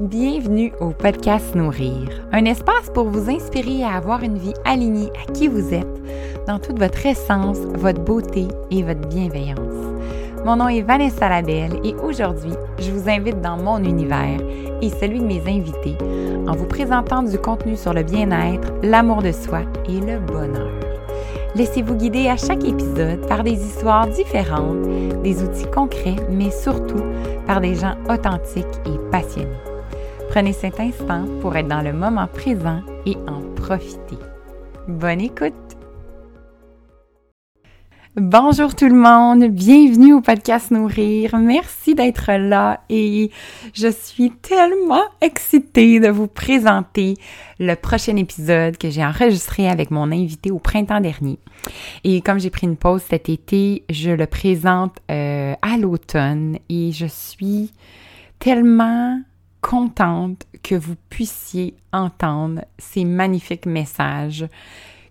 Bienvenue au podcast Nourrir, un espace pour vous inspirer à avoir une vie alignée à qui vous êtes, dans toute votre essence, votre beauté et votre bienveillance. Mon nom est Vanessa Labelle et aujourd'hui, je vous invite dans mon univers et celui de mes invités en vous présentant du contenu sur le bien-être, l'amour de soi et le bonheur. Laissez-vous guider à chaque épisode par des histoires différentes, des outils concrets, mais surtout par des gens authentiques et passionnés. Prenez cet instant pour être dans le moment présent et en profiter. Bonne écoute! Bonjour tout le monde, bienvenue au podcast Nourrir. Merci d'être là et je suis tellement excitée de vous présenter le prochain épisode que j'ai enregistré avec mon invité au printemps dernier. Et comme j'ai pris une pause cet été, je le présente euh, à l'automne et je suis tellement contente que vous puissiez entendre ces magnifiques messages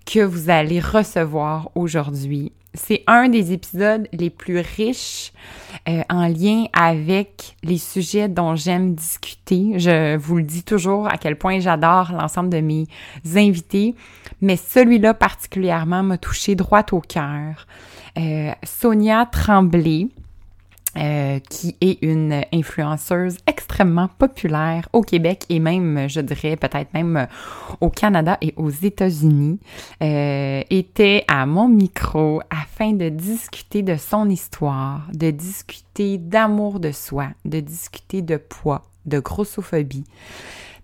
que vous allez recevoir aujourd'hui. C'est un des épisodes les plus riches euh, en lien avec les sujets dont j'aime discuter. Je vous le dis toujours à quel point j'adore l'ensemble de mes invités, mais celui-là particulièrement m'a touché droit au cœur. Euh, Sonia Tremblay, euh, qui est une influenceuse extrêmement populaire au Québec et même, je dirais, peut-être même au Canada et aux États-Unis, euh, était à mon micro afin de discuter de son histoire, de discuter d'amour de soi, de discuter de poids, de grossophobie,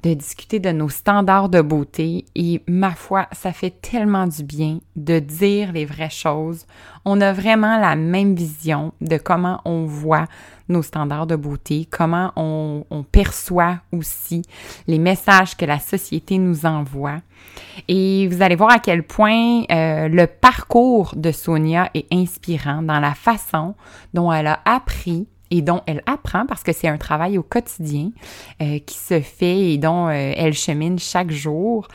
de discuter de nos standards de beauté et ma foi, ça fait tellement du bien de dire les vraies choses. On a vraiment la même vision de comment on voit nos standards de beauté, comment on, perçoit aussi les messages que la société nous envoie. Et vous allez voir à quel point euh, le parcours de Sonia est inspirant dans la façon dont elle a appris et dont elle apprend parce que c'est un travail au quotidien euh, qui se fait et dont euh, elle chemine chaque jour,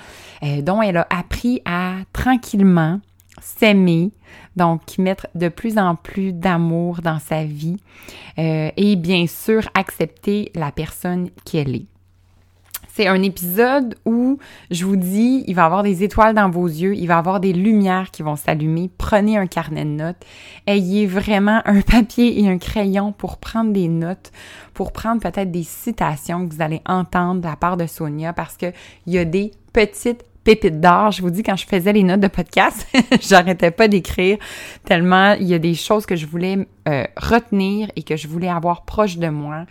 euh, dont elle a appris à tranquillement s'aimer, donc mettre de plus en plus d'amour dans sa vie et bien sûr accepter la personne qu'elle est. C'est un épisode où je vous dis, il va y avoir des étoiles dans vos yeux, il va y avoir des lumières qui vont s'allumer. Prenez un carnet de notes. Ayez vraiment un papier et un crayon pour prendre des notes, pour prendre peut-être des citations que vous allez entendre de la part de Sonia parce qu'il y a des petites pépites d'or. Je vous dis, quand je faisais les notes de podcast, j'arrêtais pas d'écrire tellement il y a des choses que je voulais euh, retenir et que je voulais avoir proche de moi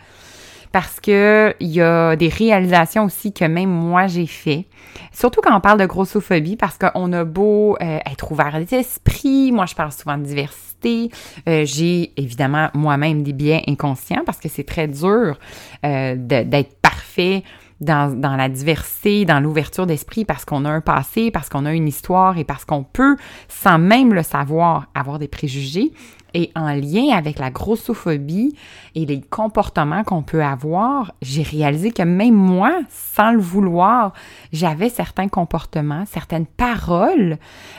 parce que il y a des réalisations aussi que même moi j'ai fait. Surtout quand on parle de grossophobie, parce qu'on a beau euh, être ouvert d'esprit, moi je parle souvent de diversité, euh, j'ai évidemment moi-même des biais inconscients parce que c'est très dur euh, d'être parfait dans, dans, la diversité, dans l'ouverture d'esprit, parce qu'on a un passé, parce qu'on a une histoire et parce qu'on peut, sans même le savoir, avoir des préjugés. Et en lien avec la grossophobie et les comportements qu'on peut avoir, j'ai réalisé que même moi, sans le vouloir, j'avais certains comportements, certaines paroles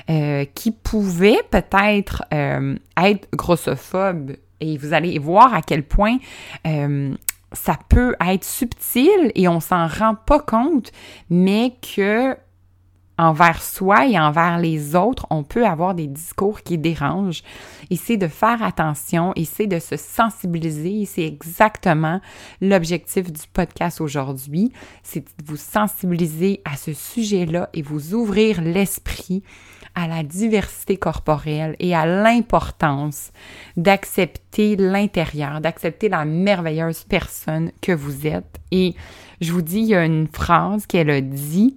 euh, qui pouvaient peut-être euh, être grossophobes. Et vous allez voir à quel point euh, ça peut être subtil et on s'en rend pas compte, mais que envers soi et envers les autres, on peut avoir des discours qui dérangent. Et de faire attention et de se sensibiliser. C'est exactement l'objectif du podcast aujourd'hui. C'est de vous sensibiliser à ce sujet-là et vous ouvrir l'esprit à la diversité corporelle et à l'importance d'accepter l'intérieur, d'accepter la merveilleuse personne que vous êtes. Et je vous dis, il y a une phrase qu'elle a dit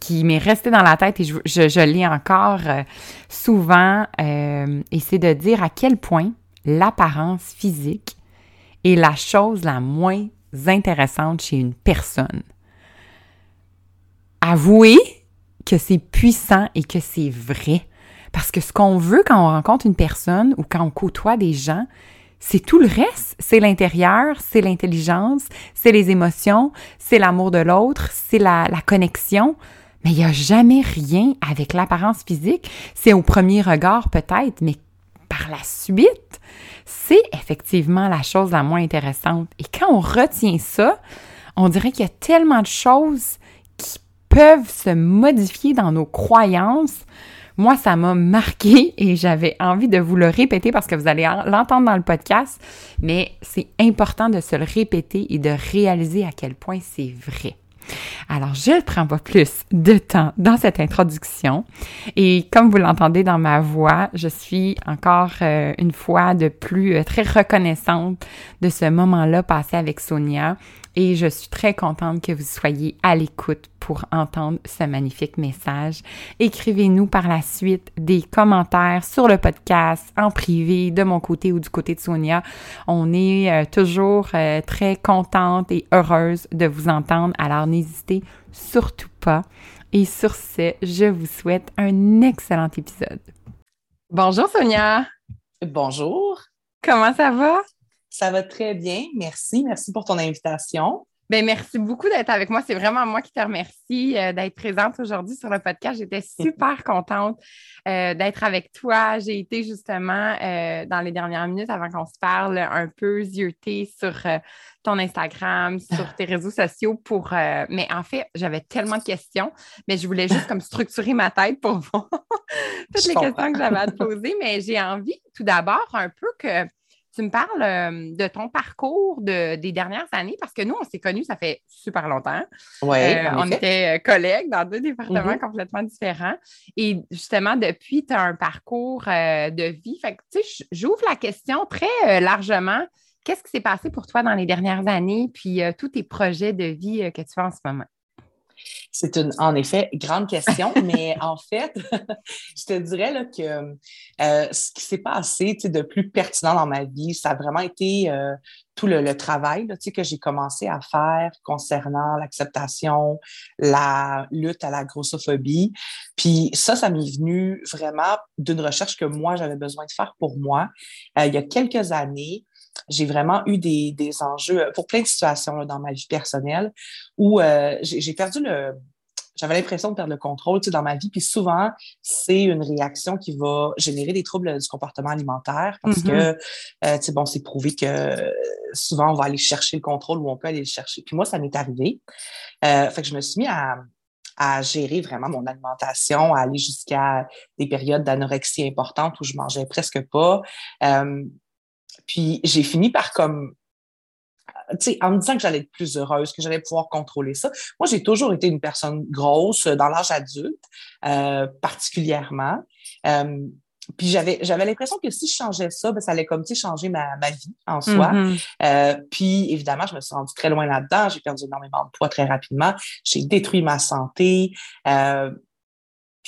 qui, m'est resté dans la tête et je, je, lis encore euh, souvent, euh, et c'est de dire à quel point l'apparence physique est la chose la moins intéressante chez une personne. Avouez que c'est puissant et que c'est vrai. Parce que ce qu'on veut quand on rencontre une personne ou quand on côtoie des gens, c'est tout le reste. C'est l'intérieur, c'est l'intelligence, c'est les émotions, c'est l'amour de l'autre, c'est la, connexion. Mais il n'y a jamais rien avec l'apparence physique. C'est au premier regard peut-être, mais par la suite, c'est effectivement la chose la moins intéressante. Et quand on retient ça, on dirait qu'il y a tellement de choses peuvent se modifier dans nos croyances. Moi, ça m'a marqué et j'avais envie de vous le répéter parce que vous allez l'entendre dans le podcast, mais c'est important de se le répéter et de réaliser à quel point c'est vrai. Alors, je ne prends pas plus de temps dans cette introduction. Et comme vous l'entendez dans ma voix, je suis encore euh, une fois de plus euh, très reconnaissante de ce moment-là passé avec Sonia et je suis très contente que vous soyez à l'écoute pour entendre ce magnifique message. Écrivez-nous par la suite des commentaires sur le podcast, en privé, de mon côté ou du côté de Sonia. On est euh, toujours euh, très contente et heureuse de vous entendre, alors n'hésitez surtout pas. Et sur ce, je vous souhaite un excellent épisode. Bonjour Sonia. Bonjour. Comment ça va? Ça va très bien. Merci. Merci pour ton invitation. Bien, merci beaucoup d'être avec moi. C'est vraiment moi qui te remercie euh, d'être présente aujourd'hui sur le podcast. J'étais super contente euh, d'être avec toi. J'ai été justement euh, dans les dernières minutes avant qu'on se parle un peu zioter sur ton Instagram, sur tes réseaux sociaux pour. mais en fait, j'avais tellement de questions, mais je voulais juste comme structurer ma tête pour voir toutes les questions que j'avais à te poser. Mais j'ai envie tout d'abord un peu que tu me parles euh, de ton parcours de, des dernières années? Parce que nous, on s'est connus, ça fait super longtemps. Oui. Euh, on était euh, collègues dans deux départements mm-hmm. complètement différents. Et justement, depuis, tu as un parcours de vie. Fait que, tu sais, j'ouvre la question très largement. Qu'est-ce qui s'est passé pour toi dans les dernières années, puis tous tes projets de vie que tu fais en ce moment? C'est une, en effet, grande question, mais en fait, je te dirais là, que euh, ce qui s'est passé de plus pertinent dans ma vie, ça a vraiment été euh, tout le, travail là, que j'ai commencé à faire concernant l'acceptation, la lutte à la grossophobie. Puis ça, ça m'est venu vraiment d'une recherche que moi, j'avais besoin de faire pour moi. Euh, il y a quelques années, j'ai vraiment eu des, des, enjeux pour plein de situations dans ma vie personnelle où euh, j'ai perdu le. J'avais l'impression de perdre le contrôle dans ma vie. Puis souvent, c'est une réaction qui va générer des troubles du comportement alimentaire parce que, mm-hmm. euh, bon, c'est prouvé que souvent, on va aller chercher le contrôle ou on peut aller le chercher. Puis moi, ça m'est arrivé. fait que je me suis mis à, à gérer vraiment mon alimentation, à aller jusqu'à des périodes d'anorexie importantes où je mangeais presque pas. Puis j'ai fini par comme tu sais, en me disant que j'allais être plus heureuse, que j'allais pouvoir contrôler ça. Moi, j'ai toujours été une personne grosse dans l'âge adulte, euh, particulièrement. Euh, puis j'avais j'avais l'impression que si je changeais ça, ben, ça allait comme tu sais changer ma, ma vie en soi. Mm-hmm. euh, puis évidemment, je me suis rendue très loin là-dedans. J'ai perdu énormément de poids très rapidement. J'ai détruit ma santé. Euh,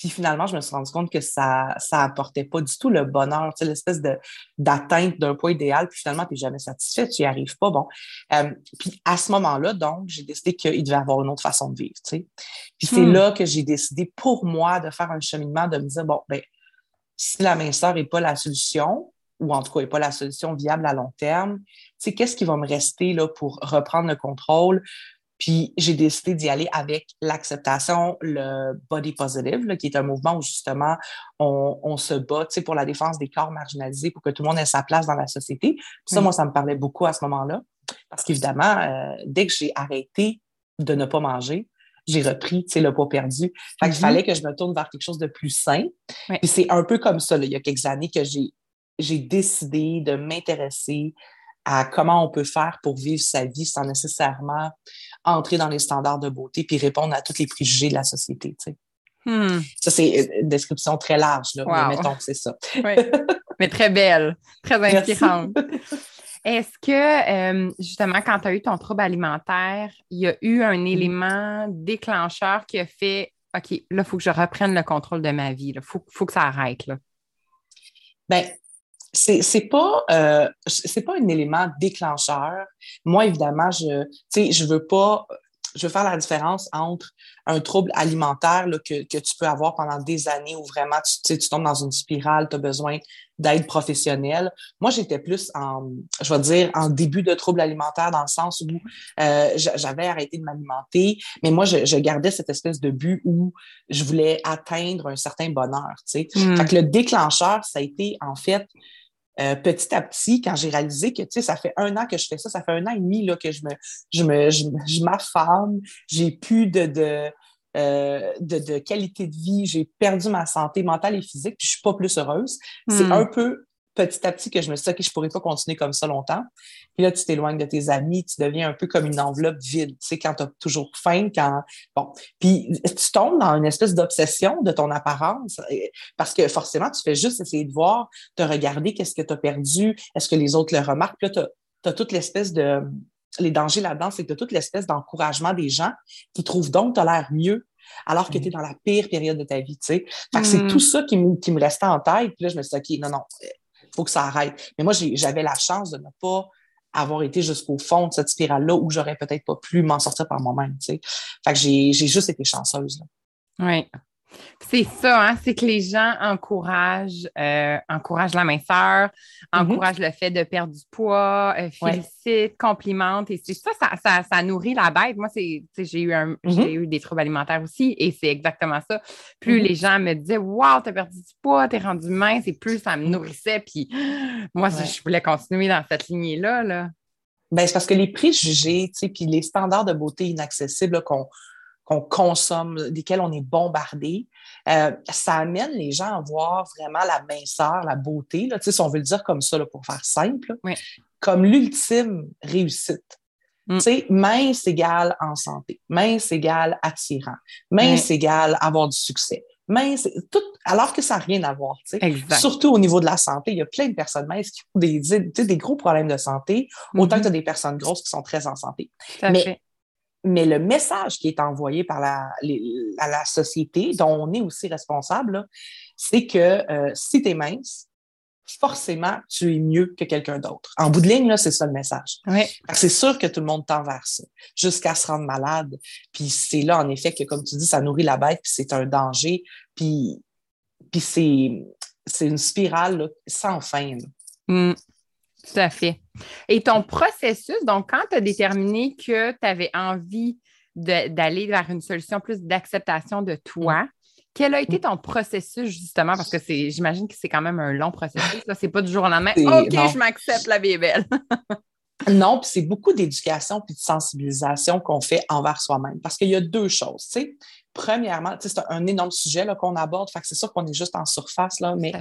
puis finalement, je me suis rendu compte que ça ça apportait pas du tout le bonheur, tu sais, l'espèce de d'atteinte d'un poids idéal. Puis finalement, tu n'es jamais satisfait, tu n'y arrives pas. Bon. Euh, puis à ce moment-là, donc, j'ai décidé qu'il devait avoir une autre façon de vivre. Tu sais. Puis c'est hmm. là que j'ai décidé pour moi de faire un cheminement, de me dire, bon, ben, si la minceur n'est pas la solution, ou en tout cas n'est pas la solution viable à long terme, tu sais, qu'est-ce qui va me rester là pour reprendre le contrôle, puis j'ai décidé d'y aller avec l'acceptation, le body positive, qui est un mouvement où justement on, se bat pour la défense des corps marginalisés pour que tout le monde ait sa place dans la société. ça, moi, ça me parlait beaucoup à ce moment-là. Parce qu'évidemment, euh, dès que j'ai arrêté de ne pas manger, j'ai repris le poids perdu. Fait qu'il mm-hmm. fallait que je me tourne vers quelque chose de plus sain. Puis c'est un peu comme ça, il y a quelques années, que j'ai décidé de m'intéresser à comment on peut faire pour vivre sa vie sans nécessairement entrer dans les standards de beauté puis répondre à tous les préjugés de la société. Tu sais. Hmm. Ça, c'est une description très large, là, mais mettons que c'est ça. Oui. mais très belle, très inspirante. Est-ce que, euh, justement, quand tu as eu ton trouble alimentaire, il y a eu un élément déclencheur qui a fait OK, là, il faut que je reprenne le contrôle de ma vie. Il faut, faut, que ça arrête. Là. Bien, c'est c'est pas euh, c'est pas un élément déclencheur. Moi évidemment je tu sais je veux pas je veux faire la différence entre un trouble alimentaire que, que, tu peux avoir pendant des années où vraiment tu, tu tombes dans une spirale, tu as besoin d'aide professionnelle. Moi, j'étais plus en, je vais dire, en début de trouble alimentaire dans le sens où euh, j'avais arrêté de m'alimenter, mais moi, je, je, gardais cette espèce de but où je voulais atteindre un certain bonheur. Tu sais. Hmm. Fait que le déclencheur, ça a été en fait euh, petit à petit, quand j'ai réalisé que, tu sais, ça fait un an que je fais ça, ça fait un an et demi là, que je me, je me, je, m'affame, j'ai plus de, de, euh, de, de, qualité de vie, j'ai perdu ma santé mentale et physique, puis je suis pas plus heureuse. C'est hmm. un peu petit à petit que je me suis dit, OK, je pourrais pas continuer comme ça longtemps. Puis là, tu t'éloignes de tes amis, tu deviens un peu comme une enveloppe vide, tu sais, quand tu as toujours faim, quand... Bon, puis tu tombes dans une espèce d'obsession de ton apparence, parce que forcément, tu fais juste essayer de voir, de regarder qu'est-ce que tu as perdu, est-ce que les autres le remarquent, puis là, tu as, toute l'espèce de... Les dangers là-dedans, c'est que tu as toute l'espèce d'encouragement des gens qui trouvent donc que tu as l'air mieux alors que tu es dans la pire période de ta vie, tu sais. Fait que c'est tout ça qui me, qui me restait en tête. Puis là, je me suis dit, OK, non, non, faut que ça arrête. Mais moi, j'avais la chance de ne pas avoir été jusqu'au fond de cette spirale-là où j'aurais peut-être pas pu m'en sortir par moi-même. Fait que j'ai juste été chanceuse. Là. Oui. C'est ça, hein, c'est que les gens encouragent, euh, encouragent la minceur, mm-hmm. encouragent le fait de perdre du poids, euh, félicitent, complimentent. Et ça ça, ça, nourrit la bête. Moi, c'est, j'ai, eu mm-hmm. eu des troubles alimentaires aussi et c'est exactement ça. Plus mm-hmm. les gens me disaient Waouh, t'as perdu du poids, t'es rendu mince, et plus ça me nourrissait. Puis moi, je voulais continuer dans cette lignée-là. Là. Ben, c'est parce que les préjugés, puis les standards de beauté inaccessibles qu'on qu'on consomme, desquels on est bombardé, euh, ça amène les gens à voir vraiment la minceur, la beauté, là, si on veut le dire comme ça, là, pour faire simple, comme l'ultime réussite. Mm. Mince égale en santé, mince égale attirant, mince égale avoir du succès. Mince, tout, alors que ça n'a rien à voir. Surtout au niveau de la santé, il y a plein de personnes minces qui ont des, des gros problèmes de santé, autant mm-hmm. que des personnes grosses qui sont très en santé. Mais mais le message qui est envoyé par la, à la société, dont on est aussi responsable, c'est que euh, si tu es mince, forcément, tu es mieux que quelqu'un d'autre. En bout de ligne, c'est ça le message. C'est sûr que tout le monde tend vers ça, jusqu'à se rendre malade. Puis c'est là, en effet, que, comme tu dis, ça nourrit la bête, puis c'est un danger. Puis, puis c'est une spirale sans fin. Mm. Tout à fait. Et ton processus, donc quand tu as déterminé que tu avais envie d'aller vers une solution plus d'acceptation de toi, quel a été ton processus justement? Parce que c'est, j'imagine que c'est quand même un long processus. Ce n'est pas du jour au lendemain. OK, je m'accepte, la vie est belle. non, puis c'est beaucoup d'éducation puis de sensibilisation qu'on fait envers soi-même. Parce qu'il y a deux choses. Tu premièrement, c'est un énorme sujet qu'on aborde, fait que c'est sûr qu'on est juste en surface, là, mais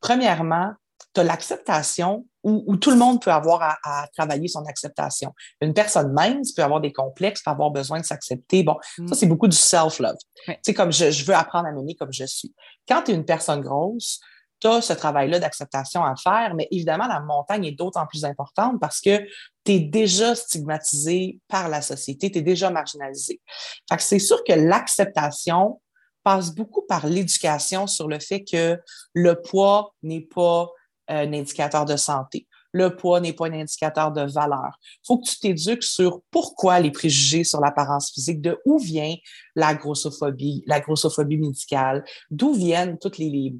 premièrement, tu as l'acceptation où, tout le monde peut avoir à, travailler son acceptation. Une personne mince peut avoir des complexes, peut avoir besoin de s'accepter. Bon, ça, mm. c'est beaucoup du self-love. C'est comme je, veux apprendre à m'aimer comme je suis. Quand tu es une personne grosse, tu as ce travail-là d'acceptation à faire, mais évidemment, la montagne est d'autant plus importante parce que tu es déjà stigmatisé par la société, tu es déjà marginalisé. Fait que c'est sûr que l'acceptation passe beaucoup par l'éducation sur le fait que le poids n'est pas un indicateur de santé. Le poids n'est pas un indicateur de valeur. Il faut que tu t'éduques sur pourquoi les préjugés sur l'apparence physique, de où vient la grossophobie, la grossophobie médicale, d'où viennent toutes les,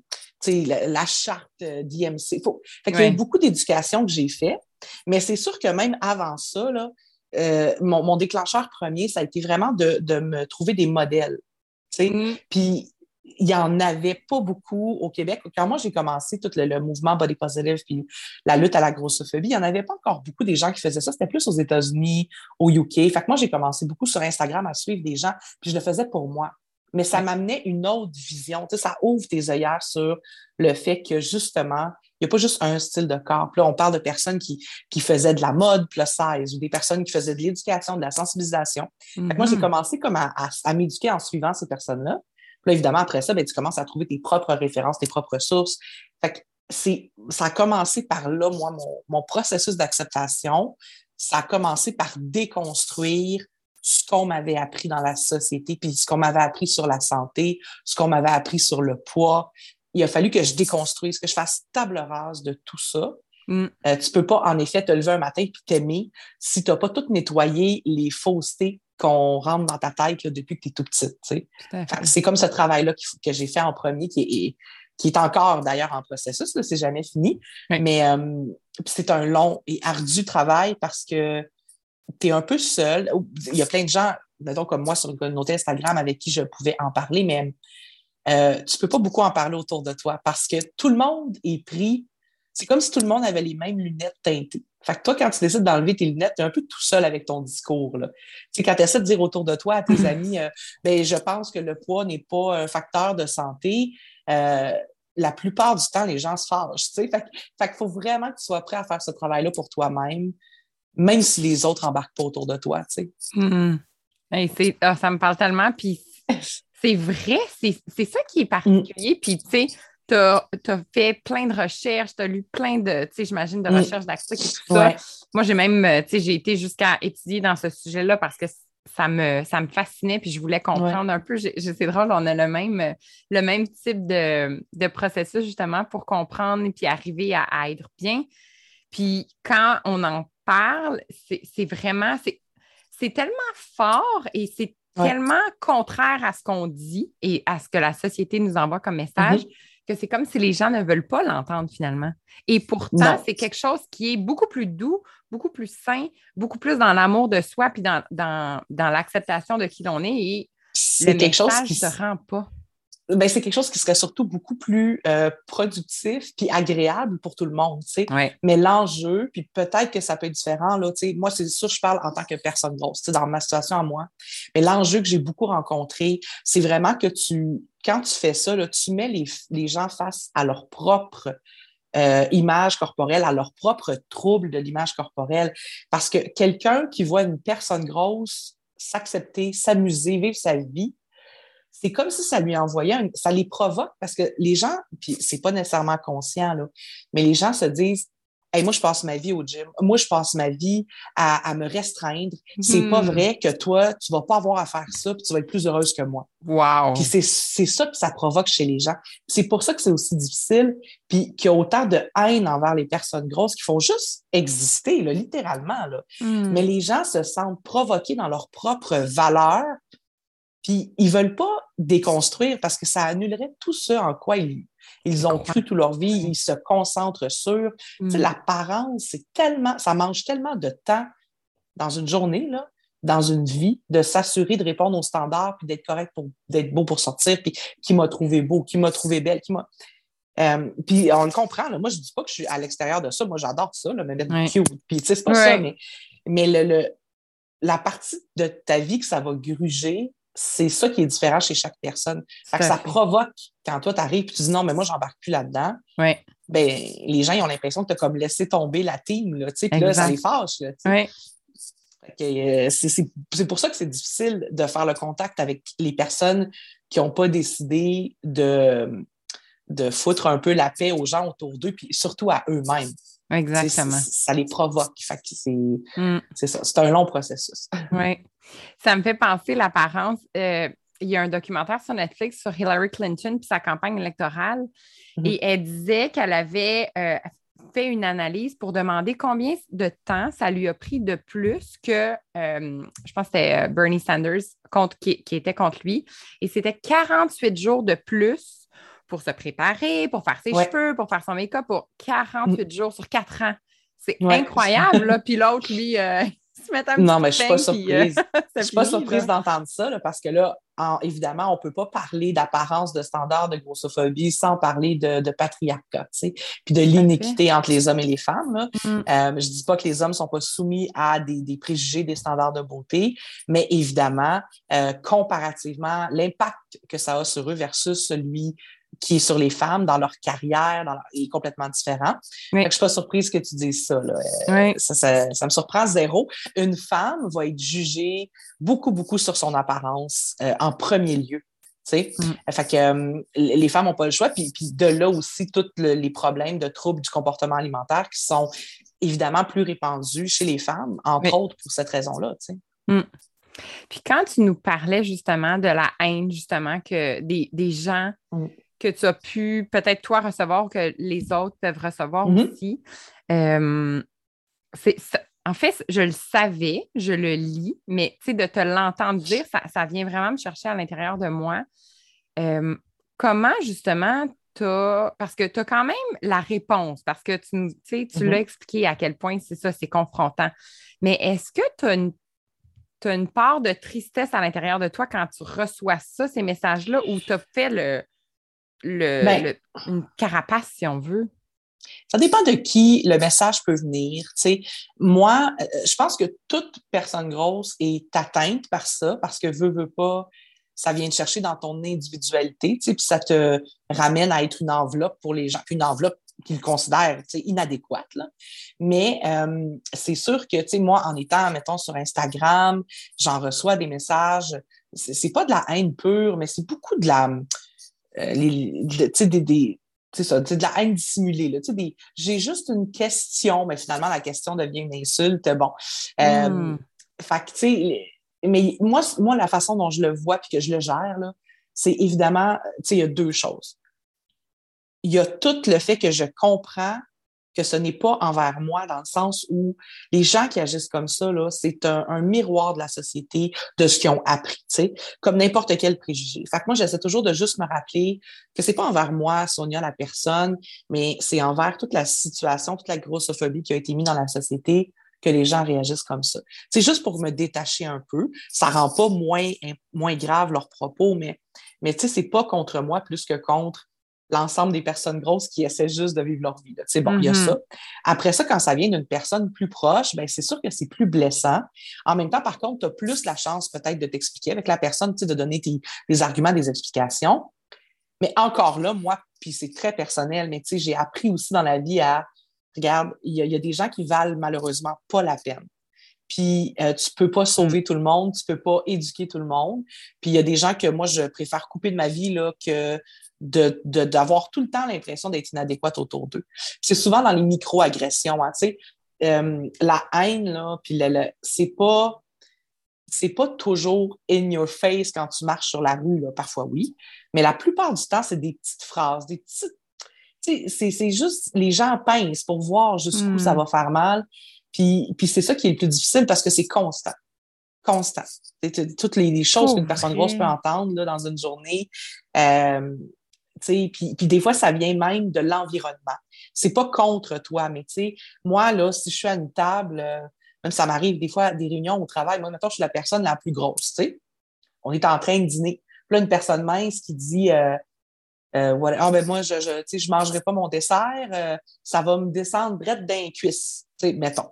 la, la, charte d'IMC. Faut... Fait Il y a beaucoup d'éducation que j'ai fait, mais c'est sûr que même avant ça, là, euh, mon, mon, déclencheur premier, ça a été vraiment de, de me trouver des modèles. Mm. Puis il n'y en avait pas beaucoup au Québec. Quand moi, j'ai commencé tout le, mouvement body positive puis la lutte à la grossophobie, il n'y en avait pas encore beaucoup des gens qui faisaient ça. C'était plus aux États-Unis, au UK. Fait que moi, j'ai commencé beaucoup sur Instagram à suivre des gens, puis je le faisais pour moi. Mais ça m'amenait une autre vision. Tu sais, ça ouvre tes œillères sur le fait que, justement, il n'y a pas juste un style de corps. Puis là, on parle de personnes qui, qui faisaient de la mode plus size ou des personnes qui faisaient de l'éducation, de la sensibilisation. moi, j'ai mm-hmm. commencé comme à, à m'éduquer en suivant ces personnes-là évidemment, après ça, ben, tu commences à trouver tes propres références, tes propres sources. Fait c'est, ça a commencé par là, moi, mon, mon processus d'acceptation. Ça a commencé par déconstruire ce qu'on m'avait appris dans la société, puis ce qu'on m'avait appris sur la santé, ce qu'on m'avait appris sur le poids. Il a fallu que je déconstruise, que je fasse table rase de tout ça. Mm. Euh, tu peux pas, en effet, te lever un matin et t'aimer si tu n'as pas tout nettoyé les faussetés qu'on rentre dans ta tête depuis que tu es tout petite. C'est comme ce travail-là que j'ai fait en premier, qui est, qui est encore d'ailleurs en processus, c'est jamais fini. Mais euh, c'est un long et ardu travail parce que tu es un peu seul. Il y a plein de gens, mettons comme moi sur une communauté Instagram avec qui je pouvais en parler, mais euh, tu peux pas beaucoup en parler autour de toi parce que tout le monde est pris. C'est comme si tout le monde avait les mêmes lunettes teintées. Fait que toi, quand tu décides d'enlever tes lunettes, tu es un peu tout seul avec ton discours. Là. Tu quand tu essaies de dire autour de toi à tes amis, euh, ben, je pense que le poids n'est pas un facteur de santé, euh, la plupart du temps, les gens se fâchent. Fait, fait qu'il faut vraiment que tu sois prêt à faire ce travail-là pour toi-même, même si les autres n'embarquent pas autour de toi. Mm-hmm. Ah, ça me parle tellement. Puis c'est vrai, c'est ça qui est particulier. Puis tu sais, tu as, fait plein de recherches, tu as lu plein de, tu sais, j'imagine, de recherches d'articles et tout ça. Moi, j'ai même, euh, tu sais, j'ai été jusqu'à étudier dans ce sujet-là parce que ça me, ça me fascinait, puis je voulais comprendre un peu. C'est drôle, on a le même, le même type de, processus justement pour comprendre et puis arriver à, être bien. Puis quand on en parle, c'est vraiment, c'est tellement fort et c'est tellement contraire à ce qu'on dit et à ce que la société nous envoie comme message. Mm-hmm que c'est comme si les gens ne veulent pas l'entendre finalement. Et pourtant, c'est quelque chose qui est beaucoup plus doux, beaucoup plus sain, beaucoup plus dans l'amour de soi puis dans, dans, dans l'acceptation de qui l'on est. Et c'est quelque chose qui se rend pas. Ben, c'est quelque chose qui serait surtout beaucoup plus euh, productif puis agréable pour tout le monde, tu sais. Mais l'enjeu, puis peut-être que ça peut être différent, là, tu sais, moi, c'est sûr, je parle en tant que personne grosse, tu sais, dans ma situation à moi. Mais l'enjeu que j'ai beaucoup rencontré, c'est vraiment que tu, quand tu fais ça, tu mets les, gens face à leur propre euh, image corporelle, à leur propre trouble de l'image corporelle. Parce que quelqu'un qui voit une personne grosse s'accepter, s'amuser, vivre sa vie, c'est comme si ça lui envoyait, ça les provoque parce que les gens, puis c'est pas nécessairement conscient, mais les gens se disent, hey, moi, je passe ma vie au gym. Moi, je passe ma vie à, me restreindre. C'est pas hmm. vrai que toi, tu vas pas avoir à faire ça puis tu vas être plus heureuse que moi. Wow. Puis c'est, ça que ça provoque chez les gens. C'est pour ça que c'est aussi difficile puis qu'il y a autant de haine envers les personnes grosses qui font juste exister, là, littéralement, là. Hmm. Mais les gens se sentent provoqués dans leur propre valeur puis ils veulent pas déconstruire parce que ça annulerait tout ce en quoi ils, ils ont cru toute leur vie, ils se concentrent sur. Mm. L'apparence, c'est tellement, ça mange tellement de temps dans une journée, là, dans une vie, de s'assurer de répondre aux standards, puis d'être correct pour d'être beau pour sortir, puis qui m'a trouvé beau, qui m'a trouvé belle, qui m'a. Euh, puis on le comprend, là. moi je dis pas que je suis à l'extérieur de ça, moi j'adore ça, là, me mettre cute, puis tu sais, c'est pas ça, mais, mais le, le, la partie de ta vie que ça va gruger, c'est ça qui est différent chez chaque personne. ça provoque, quand toi, tu arrives et tu dis non, mais moi, j'embarque plus là-dedans. Ben, les gens, ils ont l'impression que tu as comme laissé tomber la team, là, puis là, ça les fâche. Euh, c'est pour ça que c'est difficile de faire le contact avec les personnes qui n'ont pas décidé de, de foutre un peu la paix aux gens autour d'eux, puis surtout à eux-mêmes. Exactement. Ça les provoque. Mm. c'est ça. C'est un long processus. Oui. Ça me fait penser l'apparence. Euh, il y a un documentaire sur Netflix sur Hillary Clinton et sa campagne électorale. Mm-hmm. Et elle disait qu'elle avait euh, fait une analyse pour demander combien de temps ça lui a pris de plus que, euh, je pense que c'était Bernie Sanders contre, qui, qui, était contre lui. Et c'était 48 jours de plus pour se préparer, pour faire ses cheveux, pour faire son make-up pour 48 mm. jours sur 4 ans. C'est incroyable, là. Puis l'autre, lui, euh, un Non, mais je ne suis pas euh, surprise. je suis pas surprise d'entendre ça, parce que là, évidemment, on ne peut pas parler d'apparence de standard de grossophobie sans parler de, patriarcat, tu sais, puis de l'inéquité entre les hommes et les femmes. Mm. Euh, je ne dis pas que les hommes ne sont pas soumis à des, préjugés, des standards de beauté, mais évidemment, comparativement, l'impact que ça a sur eux versus celui qui est sur les femmes dans leur carrière dans est complètement différent. Je ne suis pas surprise que tu dises ça, euh, ça, ça, me surprend zéro. Une femme va être jugée beaucoup, beaucoup sur son apparence euh, en premier lieu. Mm. Fait que euh, les femmes n'ont pas le choix. Puis, puis de là aussi, tous les problèmes de troubles du comportement alimentaire qui sont évidemment plus répandus chez les femmes, entre autres pour cette raison-là. Mm. Puis quand tu nous parlais justement de la haine, justement, que des, des gens mm que tu as pu peut-être toi recevoir, que les autres peuvent recevoir mm-hmm. aussi. Euh, en fait, je le savais, je le lis, mais de te l'entendre dire, ça, vient vraiment me chercher à l'intérieur de moi. Euh, comment justement tu as, parce que tu as quand même la réponse, parce que tu, tu mm-hmm. l'as expliqué à quel point c'est ça, c'est confrontant. Mais est-ce que tu as as une part de tristesse à l'intérieur de toi quand tu reçois ça, ces messages-là, ou tu as fait le, ben une carapace, si on veut? Ça dépend de qui le message peut venir. Moi, euh, je pense que toute personne grosse est atteinte par ça parce que veut, veut pas, ça vient te chercher dans ton individualité, puis ça te ramène à être une enveloppe pour les gens, une enveloppe qu'ils considèrent inadéquate. Là. Mais euh, c'est sûr que moi, en étant, mettons, sur Instagram, j'en reçois des messages. C'est pas de la haine pure, mais c'est beaucoup de la. Euh, les, des, des c'est ça, de la haine dissimulée. Là, des, j'ai juste une question, mais finalement, la question devient une insulte. Bon. Euh, hmm. fait que, tu sais, mais moi, moi, la façon dont je le vois puis que je le gère, là, c'est évidemment, tu sais, il y a deux choses il y a tout le fait que je comprends que ce n'est pas envers moi, dans le sens où les gens qui agissent comme ça, là, c'est un, miroir de la société, de ce qu'ils ont appris, tu sais, comme n'importe quel préjugé. Fait que moi, j'essaie toujours de juste me rappeler que c'est pas envers moi, Sonia, la personne, mais c'est envers toute la situation, toute la grossophobie qui a été mise dans la société que les gens réagissent comme ça. C'est juste pour me détacher un peu. Ça rend pas moins, moins grave leurs propos, mais, mais tu sais, c'est pas contre moi plus que contre l'ensemble des personnes grosses qui essaient juste de vivre leur vie. C'est bon, il y a mm-hmm. ça. Après ça, quand ça vient d'une personne plus proche, ben c'est sûr que c'est plus blessant. En même temps, par contre, tu as plus la chance peut-être de t'expliquer avec la personne, de donner des arguments, des explications. Mais encore là, moi, puis c'est très personnel, mais j'ai appris aussi dans la vie à, regarde, il y, a des gens qui valent malheureusement pas la peine. Puis euh, tu peux pas sauver tout le monde, tu peux pas éduquer tout le monde. Puis il y a des gens que moi, je préfère couper de ma vie là, que d'avoir tout le temps l'impression d'être inadéquate autour d'eux. C'est souvent dans les micro-agressions, hein, tu sais, euh, la haine, là, puis c'est pas c'est pas toujours in your face quand tu marches sur la rue, là, parfois oui, mais la plupart du temps, c'est des petites phrases, des petites c'est juste les gens pincent pour voir jusqu'où ça hmm. va faire mal. Puis, puis c'est ça qui est le plus difficile parce que c'est constant. Constant. Toutes les, choses qu'une personne grosse peut entendre là, dans une journée. Euh, puis, puis des fois, ça vient même de l'environnement. C'est pas contre toi, mais tu sais, moi, là, si je suis à une table, euh, même ça m'arrive des fois à des réunions au travail, moi, maintenant, je suis la personne la plus grosse, tu sais. On est en train de dîner. Puis là, une personne mince qui dit euh, euh ah, ben moi, je, je, je mangerai pas mon dessert, ça va me descendre brette d'un cuisse, tu sais, mettons.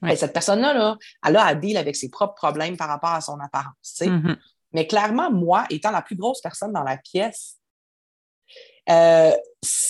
Ben, cette personne-là, là, elle a à deal avec ses propres problèmes par rapport à son apparence, tu sais. Mm-hmm. Mais clairement, moi, étant la plus grosse personne dans la pièce, euh,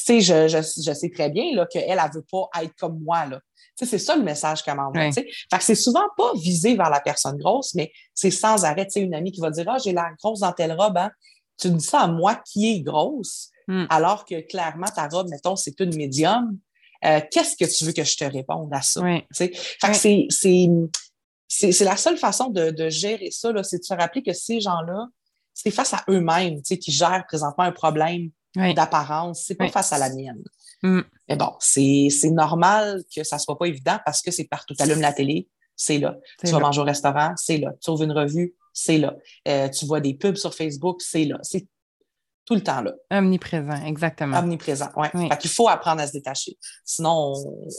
je, je, sais très bien qu'elle, elle ne veut pas être comme moi. Là. C'est ça le message qu'elle m'envoie. Fait que c'est souvent pas visé vers la personne grosse, mais c'est sans arrêt. Une amie qui va dire Ah, j'ai la grosse dans telle robe. Hein. Tu me dis ça à moi qui est grosse, hmm. alors que clairement, ta robe, mettons, c'est une médium. Euh, qu'est-ce que tu veux que je te réponde à ça? Fait que c'est, c'est, la seule façon de, de gérer ça, c'est de se rappeler que ces gens-là, c'est face à eux-mêmes qui gèrent présentement un problème d'apparence. C'est pas face à la mienne. Mm. Mais bon, c'est normal que ça soit pas évident parce que c'est partout. Tu allumes la télé, c'est là. Tu vas manger au restaurant, c'est là. Tu ouvres une revue, c'est là. Euh, tu vois des pubs sur Facebook, c'est là. C'est tout le temps là. Omniprésent, exactement. Omniprésent, oui. Ouais. Fait qu'il faut apprendre à se détacher. Sinon,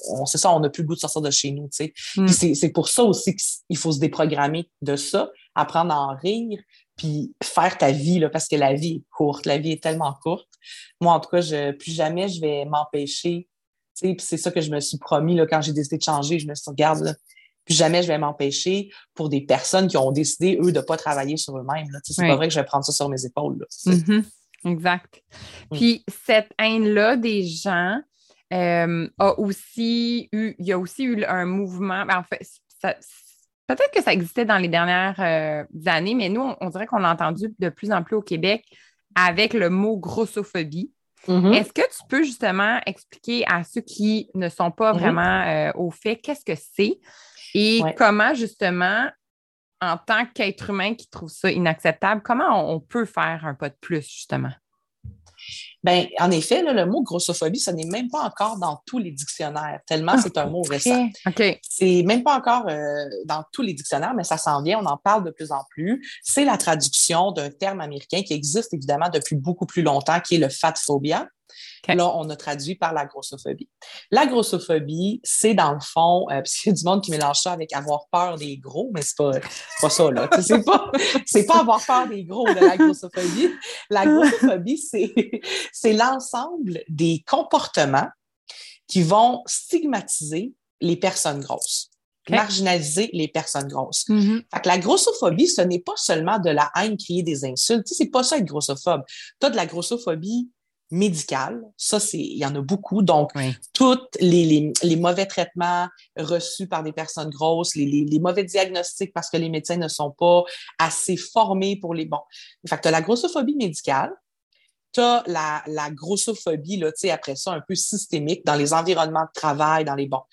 on, c'est ça, on n'a plus le goût de sortir de chez nous, tu sais. Mm. c'est pour ça aussi qu'il faut se déprogrammer de ça, apprendre à en rire, puis faire ta vie, là, parce que la vie est courte, la vie est tellement courte. Moi, en tout cas, je, plus jamais je vais m'empêcher. Puis c'est ça que je me suis promis là, quand j'ai décidé de changer. Je me suis dit, regarde, là, plus jamais je vais m'empêcher pour des personnes qui ont décidé, eux, de ne pas travailler sur eux-mêmes. C'est pas vrai que je vais prendre ça sur mes épaules. Mm-hmm. Exact. Mm. Puis cette haine-là des gens euh, a aussi eu, il y a aussi eu un mouvement, ben, en fait, ça, Peut-être que ça existait dans les dernières euh, années, mais nous, on, dirait qu'on l'a entendu de plus en plus au Québec avec le mot grossophobie. Mm-hmm. Est-ce que tu peux justement expliquer à ceux qui ne sont pas mm-hmm. vraiment euh, au fait qu'est-ce que c'est et comment justement, en tant qu'être humain qui trouve ça inacceptable, comment on, peut faire un pas de plus justement? Ben, en effet, le mot grossophobie, ce n'est même pas encore dans tous les dictionnaires, tellement ah, c'est un mot récent. OK. C'est même pas encore euh, dans tous les dictionnaires, mais ça s'en vient, on en parle de plus en plus. C'est la traduction d'un terme américain qui existe évidemment depuis beaucoup plus longtemps, qui est le fat phobia. Là, on a traduit par la grossophobie. La grossophobie, c'est dans le fond, euh, parce qu'il y a du monde qui mélange ça avec avoir peur des gros, mais c'est pas, pas ça, là. C'est pas, pas avoir peur des gros de la grossophobie. La grossophobie, c'est l'ensemble des comportements qui vont stigmatiser les personnes grosses. marginaliser les personnes grosses. Fait que la grossophobie, ce n'est pas seulement de la haine, crier des insultes. C'est pas ça être grossophobe. Tu as de la grossophobie médicale. Ça, c'est, il y en a beaucoup. Donc, tous les, les, mauvais traitements reçus par des personnes grosses, les, les, mauvais diagnostics parce que les médecins ne sont pas assez formés pour les bons. Fait que tu as la grossophobie médicale. Tu as la, la grossophobie, là, après ça, un peu systémique dans les environnements de travail, dans les bons.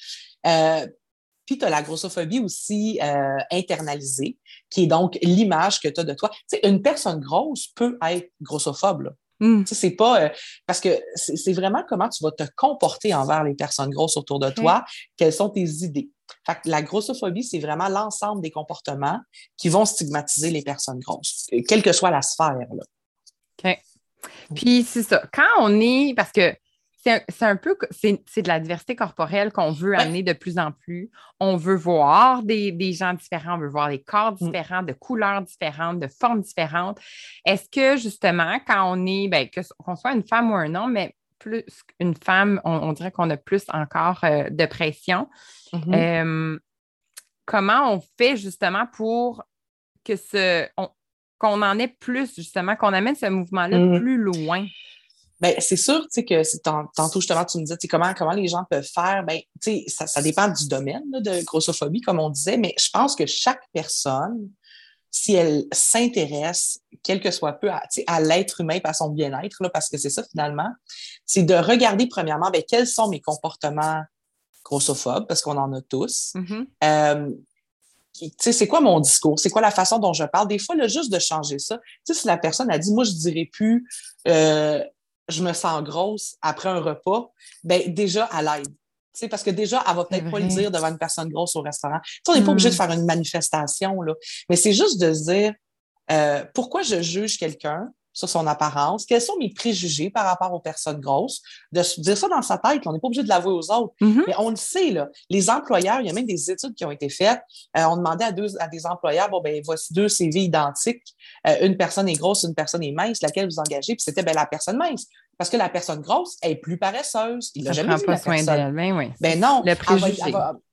Euh, puis tu as la grossophobie aussi euh, internalisée, qui est donc l'image que tu as de toi. Tu sais, une personne grosse peut être grossophobe. Là. Mm. C'est pas euh, parce que c'est vraiment comment tu vas te comporter envers les personnes grosses autour de toi, quelles sont tes idées. Fait que la grossophobie, c'est vraiment l'ensemble des comportements qui vont stigmatiser les personnes grosses, quelle que soit la sphère. Là. OK. Puis c'est ça. Quand on est, parce que c'est un, peu, c'est de la diversité corporelle qu'on veut amener de plus en plus. On veut voir des, gens différents, on veut voir des corps mm. différents, de couleurs différentes, de formes différentes. Est-ce que justement, quand on est, ben, qu'on soit une femme ou un homme, mais plus une femme, on, dirait qu'on a plus encore euh, de pression. Mm-hmm. Euh, comment on fait justement pour que ce, qu'on en ait plus, justement, qu'on amène ce mouvement-là mm. plus loin? Ben, c'est sûr, tu sais, que tantôt, justement, tu me disais, comment, comment les gens peuvent faire. Ben, tu sais, ça, ça dépend du domaine de grossophobie, comme on disait, mais je pense que chaque personne, si elle s'intéresse, quel que soit peu, à, à l'être humain et à son bien-être, parce que c'est ça finalement, c'est de regarder premièrement, ben, quels sont mes comportements grossophobes, parce qu'on en a tous. Euh, tu sais, c'est quoi mon discours? C'est quoi la façon dont je parle? Des fois, là, juste de changer ça. Si la personne a dit, moi, je dirais plus, euh, je me sens grosse après un repas, ben déjà à l'aide. sais, parce que déjà, elle va peut-être pas le dire devant une personne grosse au restaurant. on n'est pas obligé de mm. faire une manifestation, là. mais c'est juste de se dire euh, pourquoi je juge quelqu'un sur son apparence, quels sont mes préjugés par rapport aux personnes grosses, de se dire ça dans sa tête. On n'est pas obligé de l'avouer aux autres, mm-hmm. mais on le sait. Là. Les employeurs, il y a même des études qui ont été faites. Euh, on demandait à, deux, à des employeurs, bon, ben voici deux CV identiques. Euh, une personne est grosse, une personne est mince, laquelle vous engagez? Puis c'était ben, la personne mince. Parce que la personne grosse est plus paresseuse. Il n'a jamais vu pas la soin d'elle. Ben, oui. ben non. Le préjugé.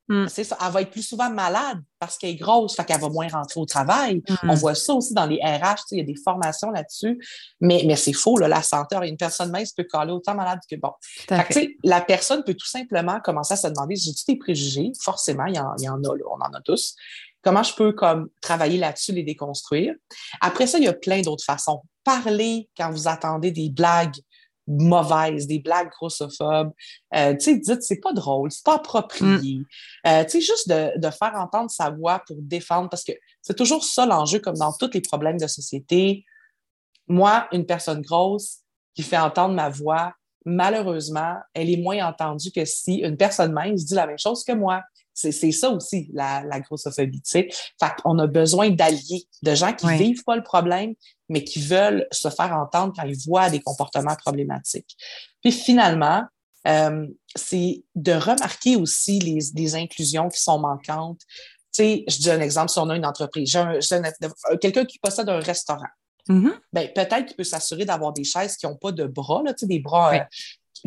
Hmm. C'est ça. Elle va être plus souvent malade parce qu'elle est grosse, fait qu'elle va moins rentrer au travail. Hmm. On voit ça aussi dans les RH, il y a des formations là-dessus. Mais, mais c'est faux, là, la santé. Une personne mince peut coller autant malade que bon. Fait que, la personne peut tout simplement commencer à se demander j'ai tous des préjugés? Forcément, il y en, il y en a, là, on en a tous. Comment je peux comme travailler là-dessus, les déconstruire? Après ça, il y a plein d'autres façons. Parler quand vous attendez des blagues mauvaises, des blagues grossophobes. Euh, tu sais, dites, c'est pas drôle, c'est pas approprié. Mm. Euh, tu sais, juste de, de, faire entendre sa voix pour défendre, parce que c'est toujours ça l'enjeu, comme dans tous les problèmes de société. Moi, une personne grosse qui fait entendre ma voix, malheureusement, elle est moins entendue que si une personne mince dit la même chose que moi. C'est ça aussi, la, la grossophobie, tu sais. Fait qu'on a besoin d'alliés, de gens qui vivent pas le problème, mais qui veulent se faire entendre quand ils voient des comportements problématiques. Puis finalement, euh, c'est de remarquer aussi les, les inclusions qui sont manquantes. Tu sais, je dis un exemple, si on a une entreprise, quelqu'un qui possède un restaurant, mm-hmm. ben, peut-être qu'il peut s'assurer d'avoir des chaises qui n'ont pas de bras, là, des bras euh,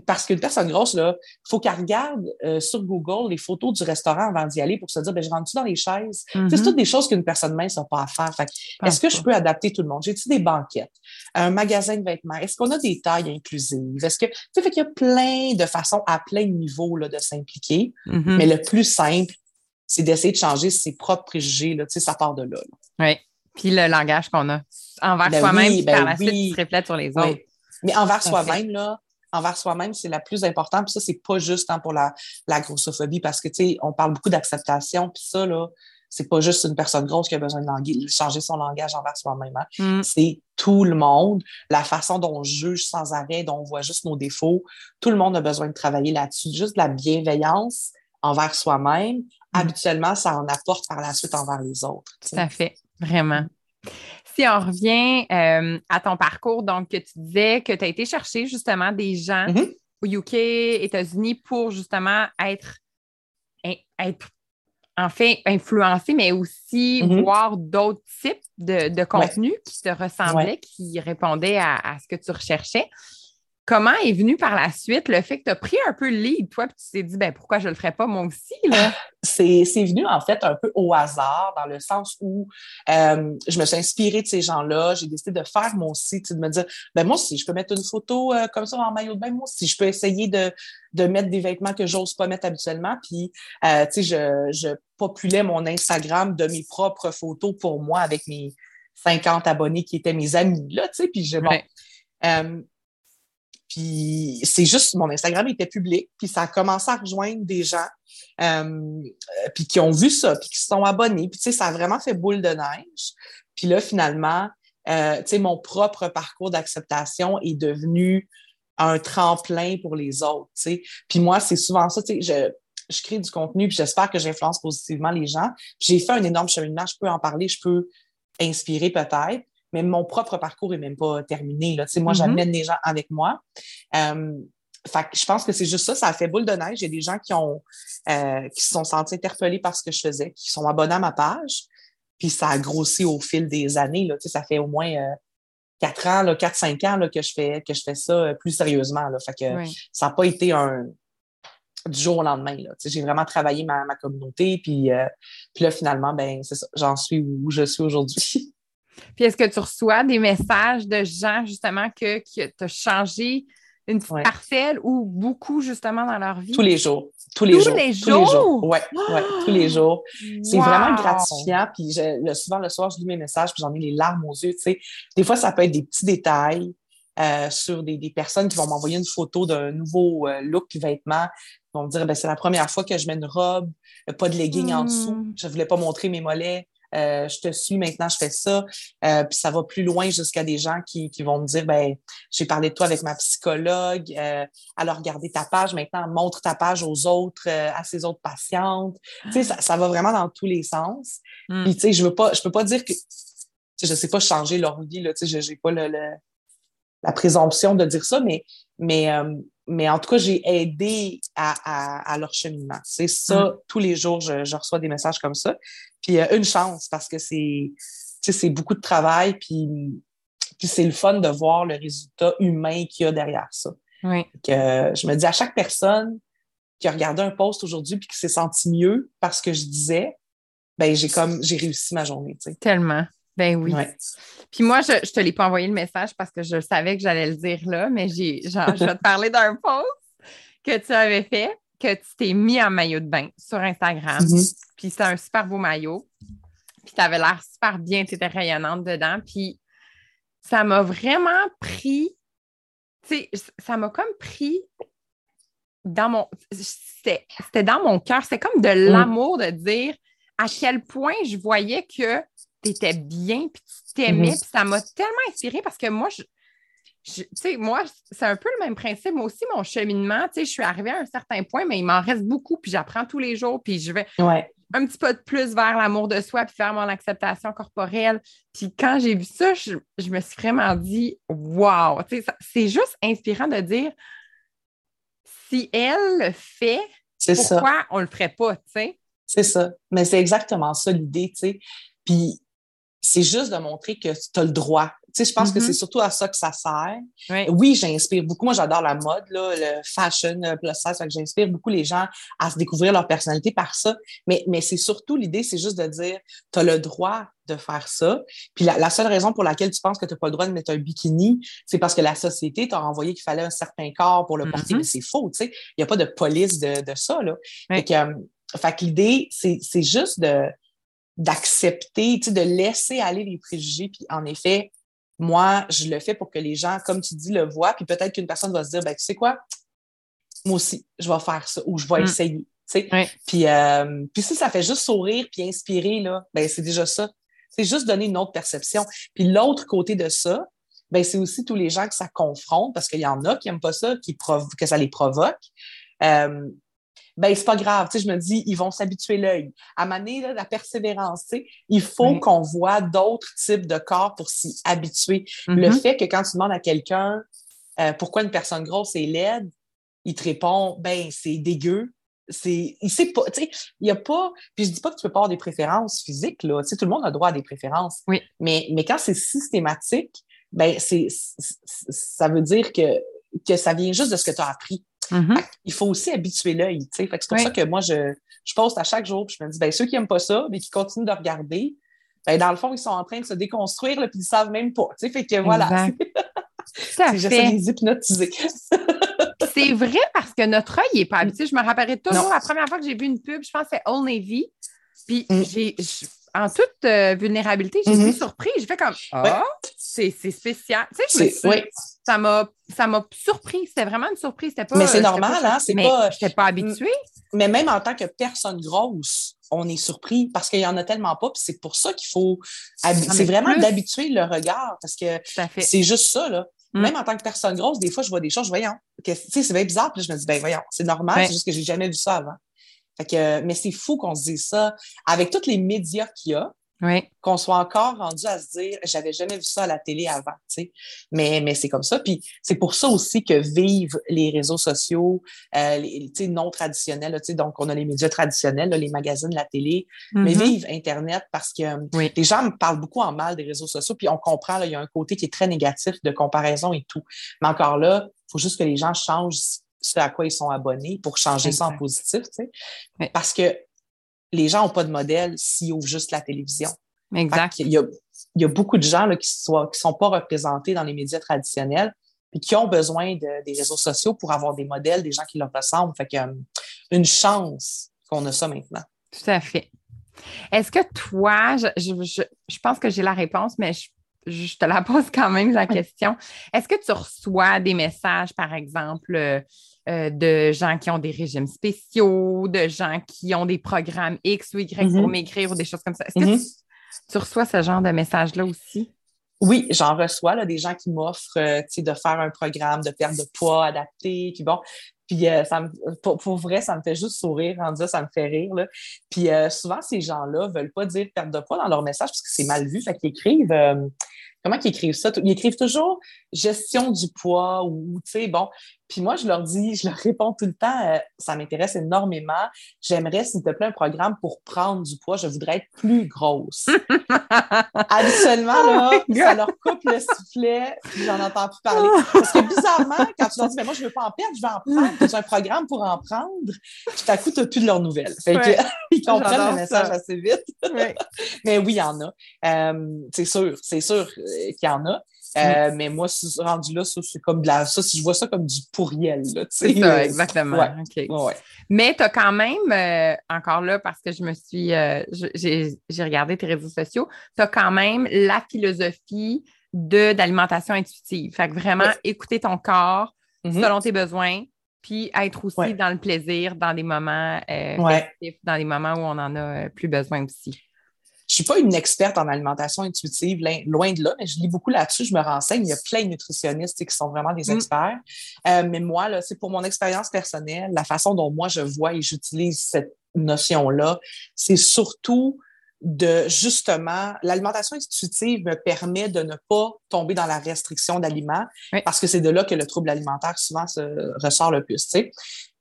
parce qu'une personne grosse, il faut qu'elle regarde euh, sur Google les photos du restaurant avant d'y aller pour se dire, ben, je rentre-tu dans les chaises? C'est mm-hmm. toutes des choses qu'une personne mince n'a pas à faire. est-ce que je peux adapter tout le monde? J'ai-tu des banquettes? Un magasin de vêtements? Est-ce qu'on a des tailles inclusives? Est-ce que, tu fait qu'il y a plein de façons à plein niveau là, de s'impliquer. Mm-hmm. Mais le plus simple, c'est d'essayer de changer ses propres préjugés. Là, ça part de là. Oui. Puis le langage qu'on a envers ben soi-même, oui, par ben la suite, se reflète sur les autres. Mais envers soi-même, là, envers soi-même, c'est la plus importante. Puis ça, c'est pas juste hein, pour la, la grossophobie parce que, tu sais, on parle beaucoup d'acceptation. Puis ça, là, c'est pas juste une personne grosse qui a besoin de changer son langage envers soi-même. Hein. Mm. C'est tout le monde. La façon dont on juge sans arrêt, dont on voit juste nos défauts, tout le monde a besoin de travailler là-dessus. Juste de la bienveillance envers soi-même. Mm. Habituellement, ça en apporte par la suite envers les autres. Tout à fait, vraiment. Si on revient euh, à ton parcours, donc que tu disais que tu as été chercher justement des gens Mhm. au UK, États-Unis pour justement être, être en fait influencé, mais aussi Mhm. voir d'autres types de, de contenus qui te ressemblaient, qui répondaient à, à ce que tu recherchais. Comment est venu par la suite le fait que tu as pris un peu le lead, toi, puis tu t'es dit, ben, pourquoi je ne le ferais pas moi aussi? Là? c'est c'est venu en fait un peu au hasard, dans le sens où euh, je me suis inspirée de ces gens-là. J'ai décidé de faire tu sais, de me dire, ben moi aussi, je peux mettre une photo euh, comme ça en maillot de bain, moi aussi, je peux essayer de, de mettre des vêtements que j'ose pas mettre habituellement. Puis, euh, tu sais, je, je populais mon Instagram de mes propres photos pour moi avec mes 50 abonnés qui étaient mes amis, là, tu sais, puis je, bon, Ouais. euh, puis c'est juste, mon Instagram était public, puis ça a commencé à rejoindre des gens, euh, puis qui ont vu ça, puis qui se sont abonnés. Puis tu sais, ça a vraiment fait boule de neige. Puis là, finalement, euh, tu sais, mon propre parcours d'acceptation est devenu un tremplin pour les autres, tu sais. Puis moi, c'est souvent ça, tu sais, je, je crée du contenu, puis j'espère que j'influence positivement les gens. J'ai fait un énorme cheminement, je peux en parler, je peux inspirer peut-être, mais mon propre parcours est même pas terminé. Là. Moi, Mhm. j'amène des gens avec moi. Euh, fait que je pense que c'est juste ça, ça a fait boule de neige. Il y a des gens qui ont euh, qui se sont sentis interpellés par ce que je faisais, qui sont abonnés à ma page. Puis ça a grossi au fil des années. Là. Tu sais, ça fait au moins euh, quatre ans, là, quatre, cinq ans là, que je fais que je fais ça euh, plus sérieusement. Là. Fait que Oui. ça n'a pas été un du jour au lendemain. Là. Tu sais, J'ai vraiment travaillé ma, ma communauté. Puis, euh, puis là, finalement, ben c'est ça. J'en suis où je suis aujourd'hui. Puis est-ce que tu reçois des messages de gens justement que, que tu as changé une petite Ouais. parcelle ou beaucoup justement dans leur vie? Tous les jours. Tous les Tous jours. les Tous les jours. Ouais, ouais, tous les jours. C'est Wow! vraiment gratifiant. Puis je- le, souvent, le soir, je lis mes messages, puis j'en ai les larmes aux yeux. Tu sais. Des fois, ça peut être des petits détails euh, sur des, des personnes qui vont m'envoyer une photo d'un nouveau euh, look vêtement. Ils vont me dire, ben, c'est la première fois que je mets une robe, euh, pas de legging en dessous. Je voulais pas montrer mes mollets. Euh, je te suis, maintenant je fais ça. Euh, puis ça va plus loin jusqu'à des gens qui, qui vont me dire, ben, j'ai parlé de toi avec ma psychologue, euh, alors regardez ta page, maintenant montre ta page aux autres, euh, à ses autres patientes. Tu sais, ça, ça va vraiment dans tous les sens. Mm. Puis tu sais, je veux pas, je peux pas dire que, tu sais, je sais pas changer leur vie, là, tu sais, j'ai pas le, le- la présomption de dire ça, mais, mais, euh, mais en tout cas, j'ai aidé à, à, à leur cheminement. C'est ça, tous les jours, je, je reçois des messages comme ça. Puis euh, une chance, parce que c'est, beaucoup de travail, puis, puis c'est le fun de voir le résultat humain qu'il y a derrière ça. Oui. Que je me dis à chaque personne qui a regardé un post aujourd'hui puis qui s'est senti mieux parce que je disais, ben j'ai comme j'ai réussi ma journée. Tellement. Ben oui. Ouais. Puis moi, je ne te l'ai pas envoyé le message parce que je savais que j'allais le dire là, mais j'ai, genre, je vais te parler d'un post que tu avais fait, que tu t'es mis en maillot de bain sur Instagram. Mhm. Puis c'est un super beau maillot. Puis tu avais l'air super bien, tu étais rayonnante dedans. Puis ça m'a vraiment pris, tu sais, ça m'a comme pris dans mon. C'était c'était dans mon cœur. C'est comme de l'amour de dire à quel point je voyais que étais bien, puis tu t'aimais. Mhm. Puis ça m'a tellement inspirée parce que moi, je. je- tu sais, moi, c'est un peu le même principe. Moi aussi, mon cheminement, tu sais, je suis arrivée à un certain point, mais il m'en reste beaucoup, puis j'apprends tous les jours, puis je vais Ouais. un petit peu de plus vers l'amour de soi, puis vers mon acceptation corporelle. Puis quand j'ai vu ça, je, je me suis vraiment dit, wow! Tu sais, C'est juste inspirant de dire, si elle le fait, C'est ça. pourquoi on le ferait pas, tu sais? C'est ça. Mais c'est exactement ça l'idée, tu sais. Puis c'est juste de montrer que tu as le droit. Tu sais, je pense que Mhm. c'est surtout à ça que ça sert. Oui. Oui, j'inspire beaucoup. Moi, j'adore la mode, là, le fashion euh, plus size. Fait que j'inspire beaucoup les gens à se découvrir leur personnalité par ça. Mais, mais c'est surtout l'idée, c'est juste de dire, tu as le droit de faire ça. Puis la, la seule raison pour laquelle tu penses que tu n'as pas le droit de mettre un bikini, c'est parce que la société t'a envoyé qu'il fallait un certain corps pour le porter. Mhm. Mais c'est faux, tu sais. Il n'y a pas de police de, de ça, là. Oui. Fait que, euh, fait que l'idée, c'est c'est juste de d'accepter, tu sais, de laisser aller les préjugés. Puis en effet, moi, je le fais pour que les gens, comme tu dis, le voient. Puis peut-être qu'une personne va se dire, ben, tu sais quoi, moi aussi, je vais faire ça ou je vais Mm. essayer. Tu sais. Puis, euh, puis si ça fait juste sourire puis inspirer, là, ben c'est déjà ça. C'est juste donner une autre perception. Puis l'autre côté de ça, ben c'est aussi tous les gens que ça confronte, parce qu'il y en a qui n'aiment pas ça, qui que ça les provoque. Euh, ben c'est pas grave. Tu sais, je me dis, ils vont s'habituer l'œil. À maner la persévérance, tu sais, il faut qu'on voit d'autres types de corps pour s'y habituer. Le mm-hmm. fait que quand tu demandes à quelqu'un euh, pourquoi une personne grosse est laide, il te répond, ben c'est dégueu. C'est, il sait pas, tu sais, il y a pas, puis je dis pas que tu peux pas avoir des préférences physiques, là, tu sais, tout le monde a droit à des préférences. Oui. Mais, mais quand c'est systématique, ben c'est, ça veut dire que, que ça vient juste de ce que tu as appris. Mm-hmm. Il faut aussi habituer l'œil. C'est pour ça que moi, je, je poste à chaque jour, puis je me dis, ben, ceux qui n'aiment pas ça, mais qui continuent de regarder, ben, dans le fond, ils sont en train de se déconstruire, puis ils ne savent même pas. Fait que voilà. J'essaie de les hypnotiser. c'est vrai parce que notre œil n'est pas habitué. Je me rappellerai toujours la première fois que j'ai vu une pub, je pense que c'est Old Navy. Puis mm. j'ai en toute euh, vulnérabilité, j'ai été mm-hmm. surprise. J'ai fait comme Ah, c'est spécial. Tu sais, ça m'a ça m'a surpris. C'était vraiment une surprise. Pas, mais c'est normal, hein? C'est pas. Je n'étais pas habituée. Mais même en tant que personne grosse, on est surpris parce qu'il y en a tellement pas. Puis c'est pour ça qu'il faut. C'est vraiment d'habituer le regard parce que c'est juste ça, là. Mm. Même en tant que personne grosse, des fois, je vois des choses, je voyons. Tu sais, c'est bien bizarre. Puis je me dis, ben voyons, c'est normal, c'est juste que j'ai jamais vu ça avant. Fait que, mais c'est fou qu'on se dise ça. Avec tous les médias qu'il y a, qu'on soit encore rendu à se dire, j'avais jamais vu ça à la télé avant, tu sais. Mais, mais c'est comme ça. Puis c'est pour ça aussi que vivent les réseaux sociaux, euh, les, non traditionnels, tu sais. Donc, on a les médias traditionnels, les magazines, la télé, mais mm-hmm. vivent Internet parce que les gens me parlent beaucoup en mal des réseaux sociaux. Puis on comprend, il y a un côté qui est très négatif de comparaison et tout. Mais encore là, il faut juste que les gens changent ce à quoi ils sont abonnés pour changer ça en positif, tu sais. Parce que les gens n'ont pas de modèle s'ils ouvrent juste la télévision. Exact. Il y, a, il y a beaucoup de gens là, qui ne qui sont pas représentés dans les médias traditionnels et qui ont besoin de, des réseaux sociaux pour avoir des modèles, des gens qui leur ressemblent. Fait que, euh, une chance qu'on a ça maintenant. Tout à fait. Est-ce que toi, je, je, je pense que j'ai la réponse, mais je, je, te la pose quand même la question. Est-ce que tu reçois des messages, par exemple, euh, de gens qui ont des régimes spéciaux, de gens qui ont des programmes X ou Y pour mm-hmm. maigrir ou des choses comme ça. Est-ce que mm-hmm. tu, reçois ce genre de messages-là aussi? Oui, j'en reçois là, des gens qui m'offrent euh, de faire un programme de perte de poids adapté. Puis bon, puis euh, ça pour, vrai, ça me fait juste sourire en disant ça me fait rire. Là. Puis souvent, ces gens-là veulent pas dire perte de poids dans leur message parce que c'est mal vu. Fait qu'ils écrivent comment ils écrivent ça? Ils écrivent toujours gestion du poids ou, tu sais, bon. Puis moi, je leur dis, je leur réponds tout le temps, euh, ça m'intéresse énormément. J'aimerais, s'il te plaît, un programme pour prendre du poids. Je voudrais être plus grosse. Habituellement, là, oh ça leur coupe le soufflet, puis j'en entends plus parler. Parce que bizarrement, quand tu leur dis, mais moi, je veux pas en perdre, je vais en prendre. J'ai un programme pour en prendre. Puis à coup, tu n'as plus de leurs nouvelles. Fait que, ils comprennent le message assez vite. mais oui, il y en a. Euh, c'est sûr, c'est sûr qu'il y en a. Euh, mm. Mais moi, rendu là, c'est comme de la. Ça, je vois ça comme du pourriel. C'est ça, exactement. Mais tu as quand même, euh, encore là, parce que je me suis. Euh, j'ai regardé tes réseaux sociaux, tu as quand même la philosophie d'alimentation intuitive. Fait que vraiment, écouter ton corps mm-hmm. selon tes besoins, puis être aussi dans le plaisir, dans des moments dans des moments où on en a plus besoin aussi. Je suis pas une experte en alimentation intuitive, loin de là, mais je lis beaucoup là-dessus, je me renseigne. Il y a plein de nutritionnistes qui sont vraiment des mm. experts. Euh, mais moi, c'est pour mon expérience personnelle, la façon dont moi je vois et j'utilise cette notion-là, c'est surtout de justement, l'alimentation intuitive me permet de ne pas tomber dans la restriction d'aliments parce que c'est de là que le trouble alimentaire souvent se ressort le plus. Tu sais.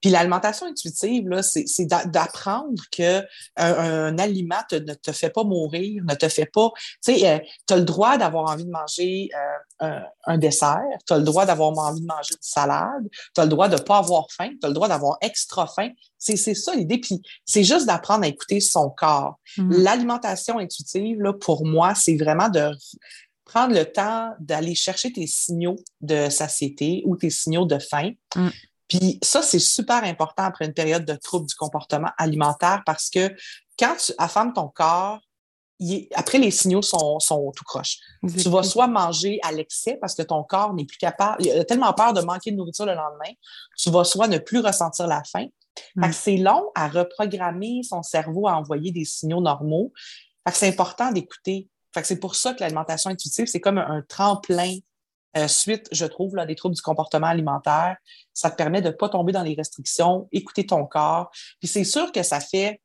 Puis l'alimentation intuitive, là, c'est, d'apprendre que un, aliment ne te fait pas mourir, ne te fait pas. Tu sais, euh, tu as le droit d'avoir envie de manger euh, un, dessert, tu as le droit d'avoir envie de manger une salade, tu as le droit de ne pas avoir faim, tu as le droit d'avoir extra faim. C'est, ça l'idée. Puis c'est juste d'apprendre à écouter son corps. Mm-hmm. L'alimentation intuitive, là, pour moi, c'est vraiment de prendre le temps d'aller chercher tes signaux de satiété ou tes signaux de faim. Mm. Puis ça, c'est super important après une période de trouble du comportement alimentaire parce que quand tu affames ton corps, après, les signaux sont, tout croches. Tu vas soit manger à l'excès parce que ton corps n'est plus capable, il a tellement peur de manquer de nourriture le lendemain, tu vas soit ne plus ressentir la faim. Mm. c'est long à reprogrammer son cerveau à envoyer des signaux normaux. c'est important d'écouter. c'est pour ça que l'alimentation intuitive, c'est comme un, tremplin euh, suite, je trouve, là, des troubles du comportement alimentaire. Ça te permet de ne pas tomber dans les restrictions, écouter ton corps. Puis c'est sûr que ça fait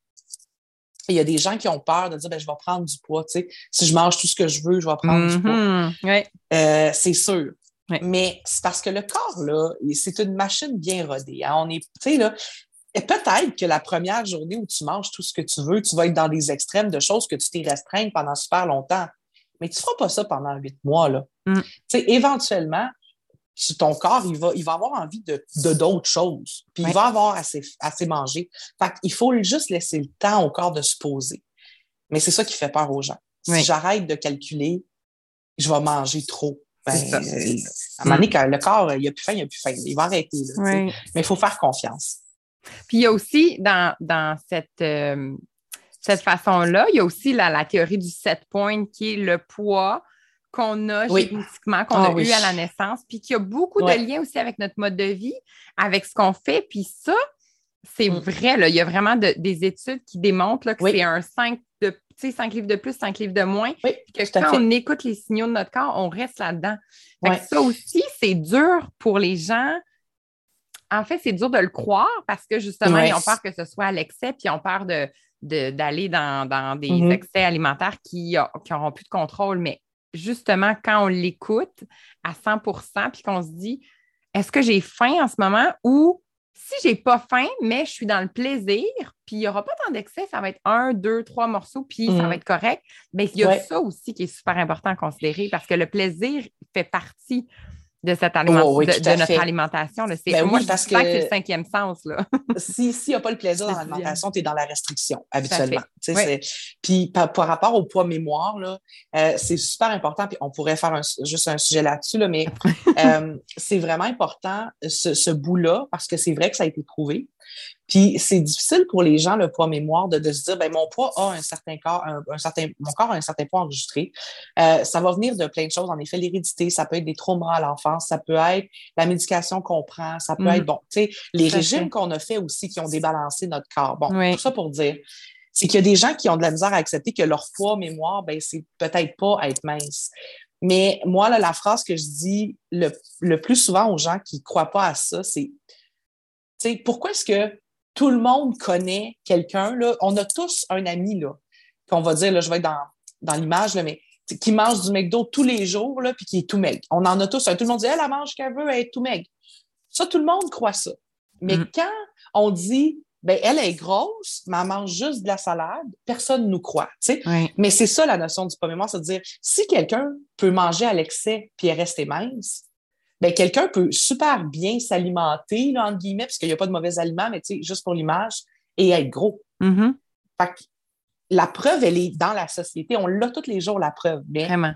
il y a des gens qui ont peur de dire ben, je vais prendre du poids. Tu sais. Si je mange tout ce que je veux, je vais prendre du poids. Mm-hmm. Euh, c'est sûr. Mais c'est parce que le corps, là, c'est une machine bien rodée. Hein. On est, tu sais, là, peut-être que la première journée où tu manges tout ce que tu veux, tu vas être dans des extrêmes de choses que tu t'es restreint pendant super longtemps. Mais tu ne feras pas ça pendant huit mois. Là. Mm. Tu éventuellement, ton corps, il va, il va avoir envie de, d'autres choses. Puis il va avoir assez, assez mangé. Fait il faut juste laisser le temps au corps de se poser. Mais c'est ça qui fait peur aux gens. Si j'arrête de calculer, je vais manger trop. Ben, à un moment donné, le corps, il a plus faim, il a plus faim. Il va arrêter. Mais il faut faire confiance. Puis il y a aussi dans, dans cette, euh, cette façon-là, il y a aussi la, la théorie du set point qui est le poids qu'on a génétiquement, qu'on ah a eu à la naissance, puis qu'il y a beaucoup de liens aussi avec notre mode de vie, avec ce qu'on fait. Puis ça, c'est mm. vrai. Là. Il y a vraiment des études qui démontrent que c'est un 5 de 5 livres de plus, 5 livres de moins. que quand on écoute les signaux de notre corps, on reste là-dedans. Ça aussi, c'est dur pour les gens. En fait, c'est dur de le croire parce que justement, ils ont peur que ce soit à l'excès, puis ils ont peur de, d'aller dans, des mm-hmm. excès alimentaires qui n'auront plus de contrôle. Mais justement, quand on l'écoute à 100% puis qu'on se dit, est-ce que j'ai faim en ce moment? Ou si j'ai pas faim, mais je suis dans le plaisir, puis il n'y aura pas tant d'excès, ça va être un, deux, trois morceaux, puis ça mm. va être correct. Mais il y a ça aussi qui est super important à considérer parce que le plaisir fait partie de, cette oh, de, notre alimentation. C'est, ben moi, je pense que c'est le cinquième sens. S'il n'y a pas le plaisir dans l'alimentation, tu es dans la restriction, habituellement. Puis par, rapport au poids mémoire, là, euh, c'est super important, puis on pourrait faire juste un sujet là-dessus, là, mais euh, c'est vraiment important, ce, ce bout-là, parce que c'est vrai que ça a été prouvé. Puis c'est difficile pour les gens, le poids mémoire, de, se dire, ben mon poids a un certain corps, un, certain, mon corps a un certain poids enregistré. Euh, ça va venir de plein de choses. En effet, l'hérédité, ça peut être des traumas à l'enfance, ça peut être la médication qu'on prend, ça peut mm. être, bon, tu sais, les régimes qu'on a fait aussi qui ont débalancé notre corps. Bon, tout ça pour dire, c'est qu'il y a des gens qui ont de la misère à accepter que leur poids mémoire, ben c'est peut-être pas être mince. Mais moi, là, la phrase que je dis le, le plus souvent aux gens qui ne croient pas à ça, c'est, pourquoi est-ce que tout le monde connaît quelqu'un. On a tous un ami, là, qu'on va dire, là, je vais être dans, dans l'image, mais qui mange du McDo tous les jours, là, puis qui est tout maigre. On en a tous. Tout le monde dit, elle, elle mange qu'elle veut, elle est tout maigre. Ça, tout le monde croit ça. Mais mm. quand on dit, ben, elle est grosse, mais elle mange juste de la salade, personne ne nous croit. Mais c'est ça la notion du premier mois, c'est de dire, si quelqu'un peut manger à l'excès puis rester mince, ben, quelqu'un peut super bien s'alimenter, entre guillemets, parce qu'il n'y a pas de mauvais aliments, mais juste pour l'image, et être gros. Mm-hmm. la preuve, elle est dans la société. On l'a tous les jours, la preuve. Vraiment.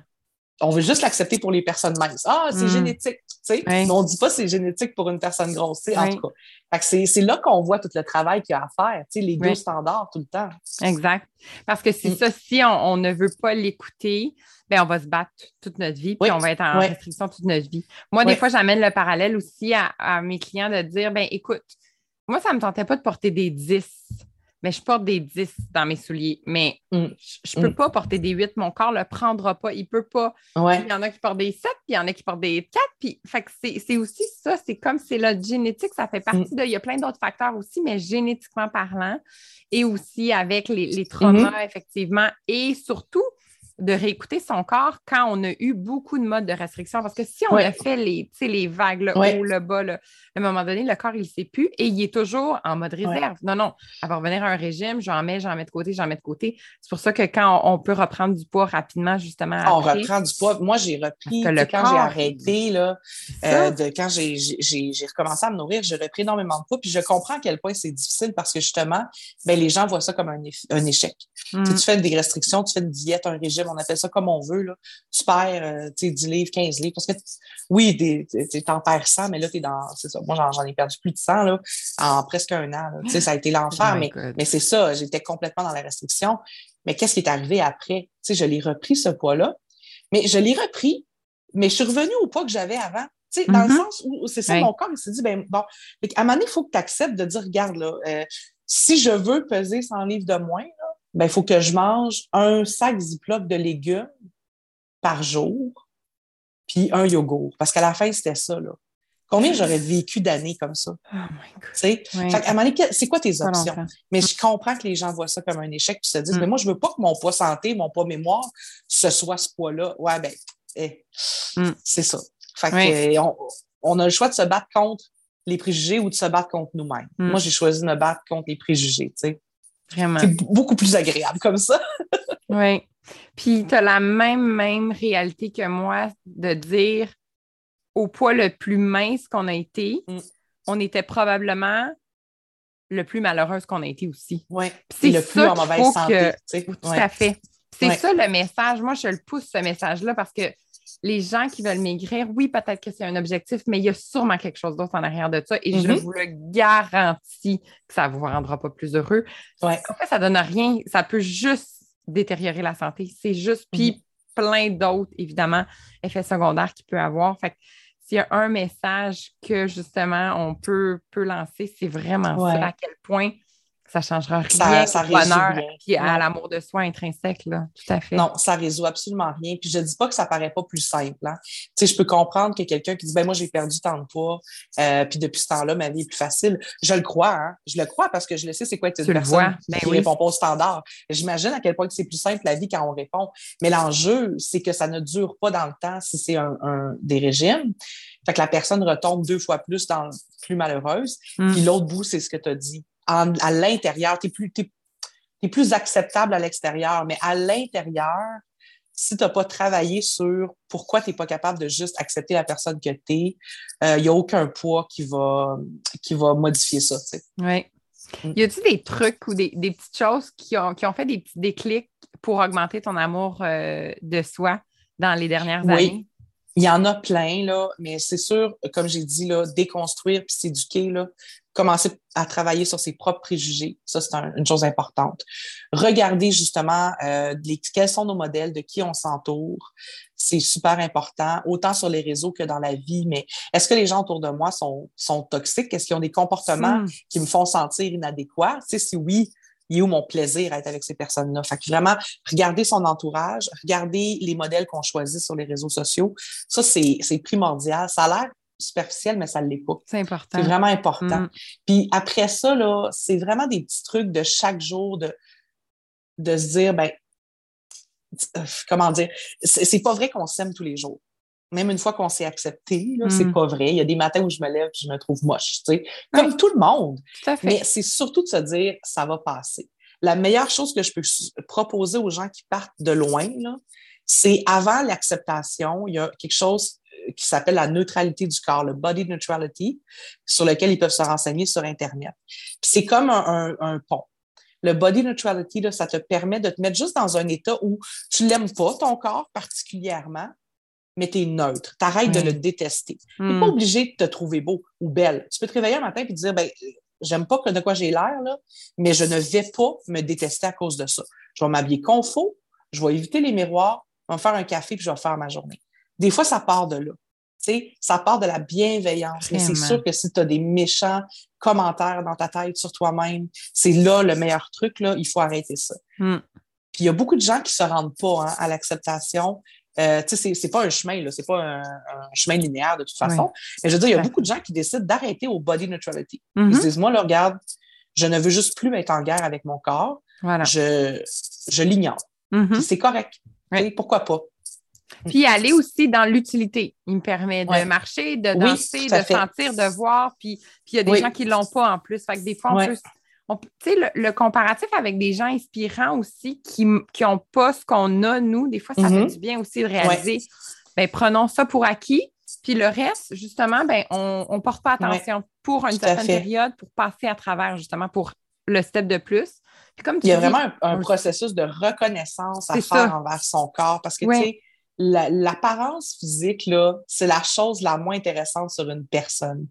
On veut juste l'accepter pour les personnes minces. Ah, c'est mm. génétique. Mais on ne dit pas que c'est génétique pour une personne grosse, en tout cas. c'est là qu'on voit tout le travail qu'il y a à faire, les deux standards tout le temps. Exact. Parce que c'est mm. ça, si on, ne veut pas l'écouter, ben on va se battre toute notre vie, puis on va être en restriction toute notre vie. Moi, des fois, j'amène le parallèle aussi à, mes clients de dire, ben écoute, moi, ça ne me tentait pas de porter des 10, mais je porte des 10 dans mes souliers. Mais mm. je ne peux mm. pas porter des 8, mon corps ne le prendra pas, il ne peut pas. Il y en a qui portent des 7, puis il y en a qui portent des 4, puis c'est aussi ça, c'est comme c'est la génétique, ça fait partie mm. de, il y a plein d'autres facteurs aussi, mais génétiquement parlant, et aussi avec les, les traumas, mm-hmm. effectivement, et surtout, de réécouter son corps quand on a eu beaucoup de modes de restriction. Parce que si on a fait les, les vagues, le haut, le bas, à un moment donné, le corps, il ne sait plus et il est toujours en mode réserve. Non, non, elle va revenir à un régime, j'en mets, j'en mets de côté, j'en mets de côté. C'est pour ça que quand on, peut reprendre du poids rapidement, justement. on reprend du poids. Moi, j'ai repris, quand j'ai arrêté, là, euh, de, quand j'ai recommencé à me nourrir, j'ai repris énormément de poids. Puis je comprends à quel point c'est difficile parce que justement, ben, les gens voient ça comme un, un échec. Tu, mm. tu fais des restrictions, tu fais une diète, un régime, on appelle ça comme on veut, là. tu perds euh, 10 livres, 15 livres. Parce que, oui, tu en perds 100, mais là, tu es dans. C'est ça. Moi, j'en ai perdu plus de 100 là, en presque un an. Là. Ça a été l'enfer, mais, mais c'est ça. J'étais complètement dans la restriction. Mais qu'est-ce qui est arrivé après? sais, je l'ai repris, ce poids-là. Mais je l'ai repris, mais je suis revenue au poids que j'avais avant. Tu sais, dans le mm-hmm. sens où c'est ça, mon corps, il s'est dit, ben bon, à un moment donné, il faut que tu acceptes de dire, regarde, là, euh, si je veux peser 100 livres de moins, il faut que je mange un sac Ziploc de légumes par jour, puis un yogourt. Parce qu'à la fin, c'était ça, là. Combien j'aurais vécu d'années comme ça? Oh my God. Fait à un moment donné, c'est quoi tes options? Mais je comprends que les gens voient ça comme un échec puis se disent, mm. mais moi, je veux pas que mon poids santé, mon poids mémoire, ce soit ce poids-là. Ouais, ben, eh, mm. c'est ça. Fait que, on, on, a le choix de se battre contre les préjugés ou de se battre contre nous-mêmes. Mm. Moi, j'ai choisi de me battre contre les préjugés, tu sais. Vraiment. C'est beaucoup plus agréable comme ça. oui. Puis tu as la même, même réalité que moi de dire au poids le plus mince qu'on a été, mm. on était probablement le plus malheureuse qu'on a été aussi. Oui. C'est le plus en mauvaise santé. Tout à fait. C'est ça le message. Moi, je le pousse ce message-là parce que les gens qui veulent maigrir, oui, peut-être que c'est un objectif, mais il y a sûrement quelque chose d'autre en arrière de ça et je mm-hmm. vous le garantis que ça ne vous rendra pas plus heureux. En fait, ça ne donne rien. Ça peut juste détériorer la santé. C'est juste, puis mm-hmm. plein d'autres, évidemment, effets secondaires qu'il peut avoir. Fait s'il y a un message que justement on peut, peut lancer, c'est vraiment ça, à quel point ça changera rien ça, au bonheur et à l'amour de soi intrinsèque, là. Tout à fait. Non, ça résout absolument rien. Puis je dis pas que ça paraît pas plus simple. Hein. Tu sais, je peux comprendre que quelqu'un qui dit, ben moi, j'ai perdu tant de poids, euh, puis depuis ce temps-là, ma vie est plus facile. Je le crois, hein. Je le crois parce que je le sais, c'est quoi être une tu personne ben qui répond pas au standard. J'imagine à quel point c'est plus simple la vie quand on répond. Mais l'enjeu, c'est que ça ne dure pas dans le temps si c'est un, des régimes. Fait que la personne retombe deux fois plus dans plus malheureuse. Puis l'autre bout, c'est ce que tu as dit à l'intérieur, tu es plus, plus acceptable à l'extérieur, mais à l'intérieur, si tu n'as pas travaillé sur pourquoi tu n'es pas capable de juste accepter la personne que tu es, il euh, n'y a aucun poids qui va, qui va modifier ça. Oui. Mm. Y a-t-il des trucs ou des, petites choses qui ont, qui ont, fait des petits déclics pour augmenter ton amour euh, de soi dans les dernières oui. années? Il y en a plein, là, mais c'est sûr, comme j'ai dit, là, déconstruire puis s'éduquer, là, commencer à travailler sur ses propres préjugés. Ça, c'est une chose importante. Regarder justement euh, quels sont nos modèles, de qui on s'entoure. C'est super important, autant sur les réseaux que dans la vie. Mais est-ce que les gens autour de moi sont, sont toxiques? Est-ce qu'ils ont des comportements hmm. qui me font sentir inadéquats? Tu sais, si oui, il est où mon plaisir à être avec ces personnes-là? Fait que vraiment, regarder son entourage, regarder les modèles qu'on choisit sur les réseaux sociaux, ça, c'est primordial. Ça a l'air superficiel, mais ça ne l'est pas. C'est important. C'est vraiment important. Mm. Puis après ça, là, c'est vraiment des petits trucs de chaque jour de, de se dire, ben, euh, comment dire, c'est pas vrai qu'on s'aime tous les jours. Même une fois qu'on s'est accepté, c'est mm. pas vrai. Il y a des matins où je me lève et je me trouve moche, tu sais, comme tout le monde. Mais c'est surtout de se dire, ça va passer. La meilleure chose que je peux proposer aux gens qui partent de loin, c'est avant l'acceptation, il y a quelque chose qui s'appelle la neutralité du corps, le body neutrality, sur lequel ils peuvent se renseigner sur Internet. C'est comme un, pont. Le body neutrality, là, ça te permet de te mettre juste dans un état où tu l'aimes pas, ton corps particulièrement, mais tu es neutre. Tu arrêtes de le détester. Tu n'es pas hmm. obligé de te trouver beau ou belle. Tu peux te réveiller un matin et te dire, ben, j'aime pas de quoi j'ai l'air, mais je ne vais pas me détester à cause de ça. Je vais m'habiller confort, je vais éviter les miroirs, je vais me faire un café puis je vais faire ma journée. Des fois, ça part de là. ça part de la bienveillance. Mais c'est sûr que si tu as des méchants commentaires dans ta tête sur toi-même, c'est là le meilleur truc. Là, il faut arrêter ça. Hmm. Puis il y a beaucoup de gens qui se rendent pas hein, à l'acceptation. Euh, c'est, c'est pas un chemin, là, c'est pas un, chemin linéaire de toute façon. Mais je veux dire, il y a beaucoup de gens qui décident d'arrêter au body neutrality. Ils se mm-hmm. disent, moi, là, regarde, je ne veux juste plus être en guerre avec mon corps. Voilà. Je, je l'ignore. Mm-hmm. C'est correct. Pourquoi pas? Puis aller aussi dans l'utilité. Il me permet de marcher, de danser, de sentir, de voir. Puis, puis il y a des gens qui ne l'ont pas en plus. Fait que des fois, on peut. Tu sais, le, comparatif avec des gens inspirants aussi qui n'ont pas ce qu'on a, nous, des fois, ça fait mm-hmm. du bien aussi de réaliser. Ben, prenons ça pour acquis. Puis le reste, justement, ben, on ne porte pas attention pour une certaine période, pour passer à travers, justement, pour le step de plus. il y a vraiment un, processus de reconnaissance à faire envers son corps parce que, tu sais, l'apparence physique, là, c'est la chose la moins intéressante sur une personne.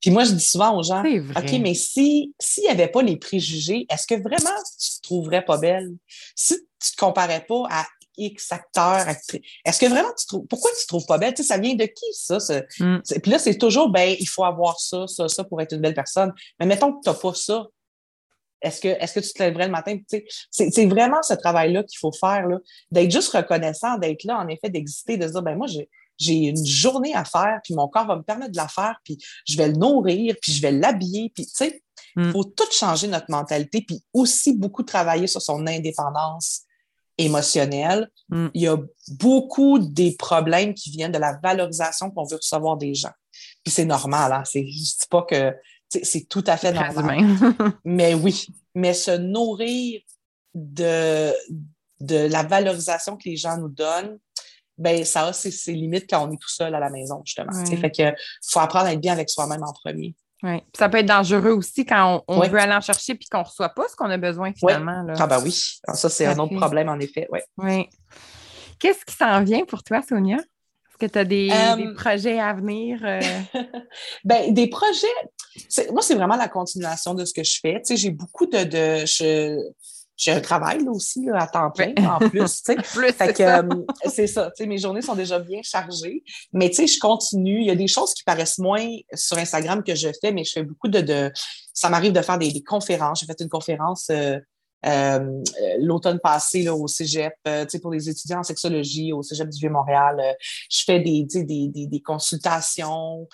Puis moi, je dis souvent aux gens, OK, mais si s'il n'y avait pas les préjugés, est-ce que vraiment tu te trouverais pas belle? Si tu te comparais pas à X acteur, est-ce que vraiment tu trouves, pourquoi tu te trouves pas belle? Tu sais, ça vient de qui, ça? Mm. Puis là, c'est toujours, ben, il faut avoir ça, ça, ça pour être une belle personne. Mais mettons que tu n'as pas ça. Est-ce que, est-ce que tu te lèverais le matin? C'est vraiment ce travail-là qu'il faut faire, d'être juste reconnaissant, d'être là, en effet, d'exister, de se dire, ben moi, j'ai une journée à faire, puis mon corps va me permettre de la faire, puis je vais le nourrir, puis je vais l'habiller, puis tu sais, il mm. faut tout changer notre mentalité, puis aussi beaucoup travailler sur son indépendance émotionnelle. Mm. Il y a beaucoup des problèmes qui viennent de la valorisation qu'on veut recevoir des gens. Puis c'est normal, hein? C'est, je dis pas que c'est tout à fait normal. mais oui, mais se nourrir de, de la valorisation que les gens nous donnent, ben ça a ses, limites quand on est tout seul à la maison, justement. Fait que faut apprendre à être bien avec soi-même en premier. Oui. Ça peut être dangereux aussi quand on, veut aller en chercher puis qu'on ne reçoit pas ce qu'on a besoin finalement. Ah ben oui. ça, c'est un autre problème, en effet. Oui. Qu'est-ce qui s'en vient pour toi, Sonia? Que tu as des, euh, projets à venir? Euh? ben, des projets, moi, c'est vraiment la continuation de ce que je fais. Tu sais, j'ai beaucoup de. de je, j'ai un travail là, aussi là, à temps plein en plus. Tu sais. euh, c'est ça. Tu sais, mes journées sont déjà bien chargées. Mais tu sais, je continue. Il y a des choses qui paraissent moins sur Instagram que je fais, mais je fais beaucoup de. de ça m'arrive de faire des, conférences. J'ai fait une conférence euh, l'automne passé là, au cégep, euh, pour les étudiants en sexologie au cégep du Vieux-Montréal. Euh, je fais des, des, des, des consultations.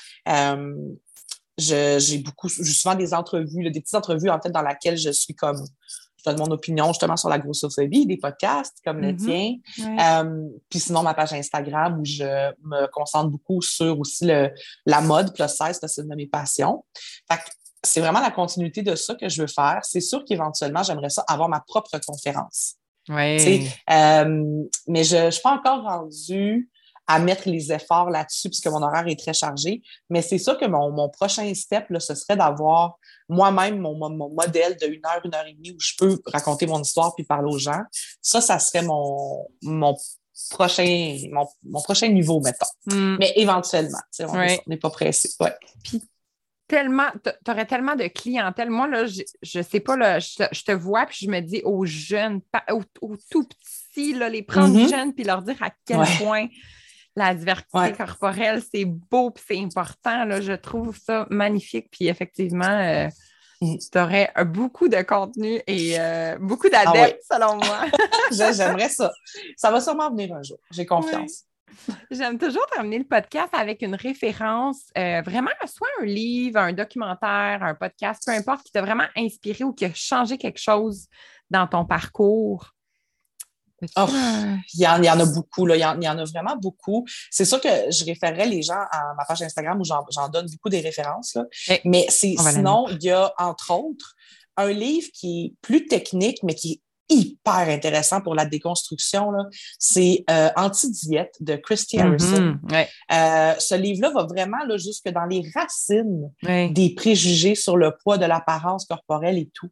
j'ai beaucoup, souvent des entrevues, des petites entrevues en fait dans lesquelles je suis comme je donne mon opinion justement sur la grossophobie, des podcasts comme le mm-hmm. tien. puis sinon, ma page Instagram où je me concentre beaucoup sur aussi le, la mode plus 16 parce que c'est une de mes passions. Fait que c'est vraiment la continuité de ça que je veux faire. C'est sûr qu'éventuellement, j'aimerais ça avoir ma propre conférence. Oui. Euh, mais je ne suis pas encore rendue à mettre les efforts là-dessus puisque mon horaire est très chargé. Mais c'est sûr que mon, prochain step, là, ce serait d'avoir moi-même mon, modèle de une heure, une heure et demie où je peux raconter mon histoire puis parler aux gens. Ça, ça serait mon, mon prochain, mon, prochain niveau, mettons. Hmm. Mais éventuellement, on n'est pas pressé. Ouais tellement, tu aurais tellement de clientèle. Moi, là, je, je sais pas, là, je, te vois, puis je me dis aux jeunes, aux, tout petits, là, les prendre mm-hmm. jeunes, puis leur dire à quel point la diversité corporelle, c'est beau, puis c'est important. Là, je trouve ça magnifique. Puis effectivement, euh, mm. tu aurais beaucoup de contenu et euh, beaucoup ah d'adeptes, selon moi. J'aimerais ça. Ça va sûrement venir un jour. J'ai confiance. J'aime toujours terminer le podcast avec une référence, euh, vraiment, soit un livre, un documentaire, un podcast, peu importe, qui t'a vraiment inspiré ou qui a changé quelque chose dans ton parcours. Oh, il, y en, a beaucoup, là. Il, y en, a vraiment beaucoup. C'est sûr que je référerais les gens à ma page Instagram où j'en donne beaucoup des références. Mais sinon, il y a entre autres un livre qui est plus technique, mais qui est hyper intéressant pour la déconstruction. C'est euh, Anti-diète de Christy mm-hmm. Harrison. Euh, ce livre-là va vraiment là, jusque dans les racines des préjugés sur le poids de l'apparence corporelle et tout.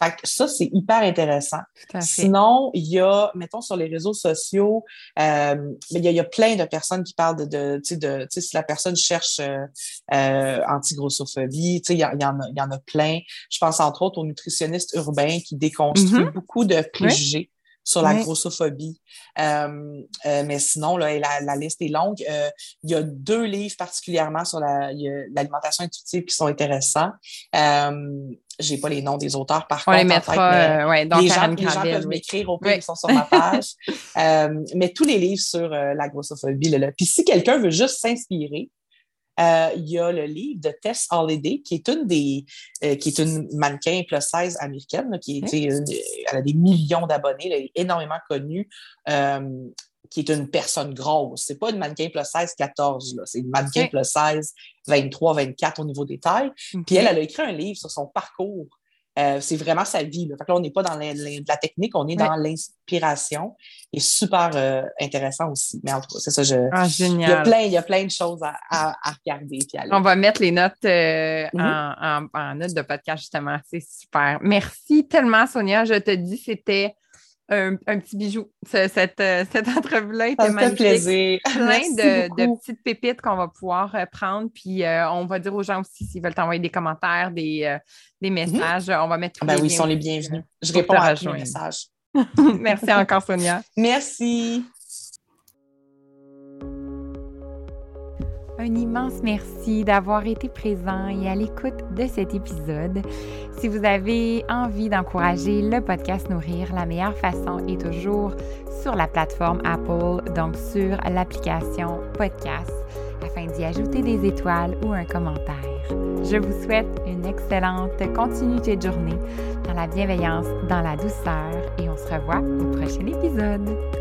Fait que ça, c'est hyper intéressant. Sinon, il y a, mettons, sur les réseaux sociaux, euh, il, y a, plein de personnes qui parlent de, de, de si la personne cherche euh, euh anti-grossophobie, il y, en a, y en a plein. Je pense entre autres aux nutritionnistes urbains qui déconstruisent mm-hmm. beaucoup de préjugés. sur la grossophobie. Euh, euh, mais sinon, là, la, liste est longue. Euh, il y a deux livres particulièrement sur l'alimentation intuitive qui sont intéressants. Euh, j'ai pas les noms des auteurs par contre. Les mettra, ouais, les, gens, les gens peuvent m'écrire au pire, ils sont sur ma page. mais tous les livres sur la grossophobie. Là, là. Puis si quelqu'un veut juste s'inspirer, euh, il y a le livre de Tess Holiday, qui est une des, euh, qui est une mannequin plus 16 américaine, qui est, elle a des millions d'abonnés, elle est énormément connue. Qui est une personne grosse. C'est pas une mannequin plus 16, 14, là. C'est une mannequin plus 16, 23, 24 au niveau des tailles. Puis elle, elle a écrit un livre sur son parcours euh, c'est vraiment sa vie. Là. Fait que là, on n'est pas dans la, technique, on est dans l'inspiration. Et super euh, intéressant aussi. Mais en tout cas, c'est ça. Je, ah, génial. Il y, a plein, il y a plein de choses à, à, regarder. on va mettre les notes euh, mm-hmm. en, en, notes de podcast, justement. C'est super. Merci tellement, Sonia. Je te dis, c'était un, petit bijou. Cette, euh, cette entrevue-là était magnifique. plaisir. Plein de, petites pépites qu'on va pouvoir euh, prendre. Puis euh, on va dire aux gens aussi s'ils veulent t'envoyer des commentaires, des, des mhm. messages. On va mettre tous ben oui, ils sont les bienvenus. Je réponds à tous les messages. Merci encore, Sonia. Merci. Un immense merci d'avoir été présent et à l'écoute de cet épisode. Si vous avez envie d'encourager le podcast Nourrir, la meilleure façon est toujours sur la plateforme Apple, donc sur l'application podcast, afin d'y ajouter des étoiles ou un commentaire. Je vous souhaite une excellente continuité de journée dans la bienveillance, dans la douceur et on se revoit au prochain épisode.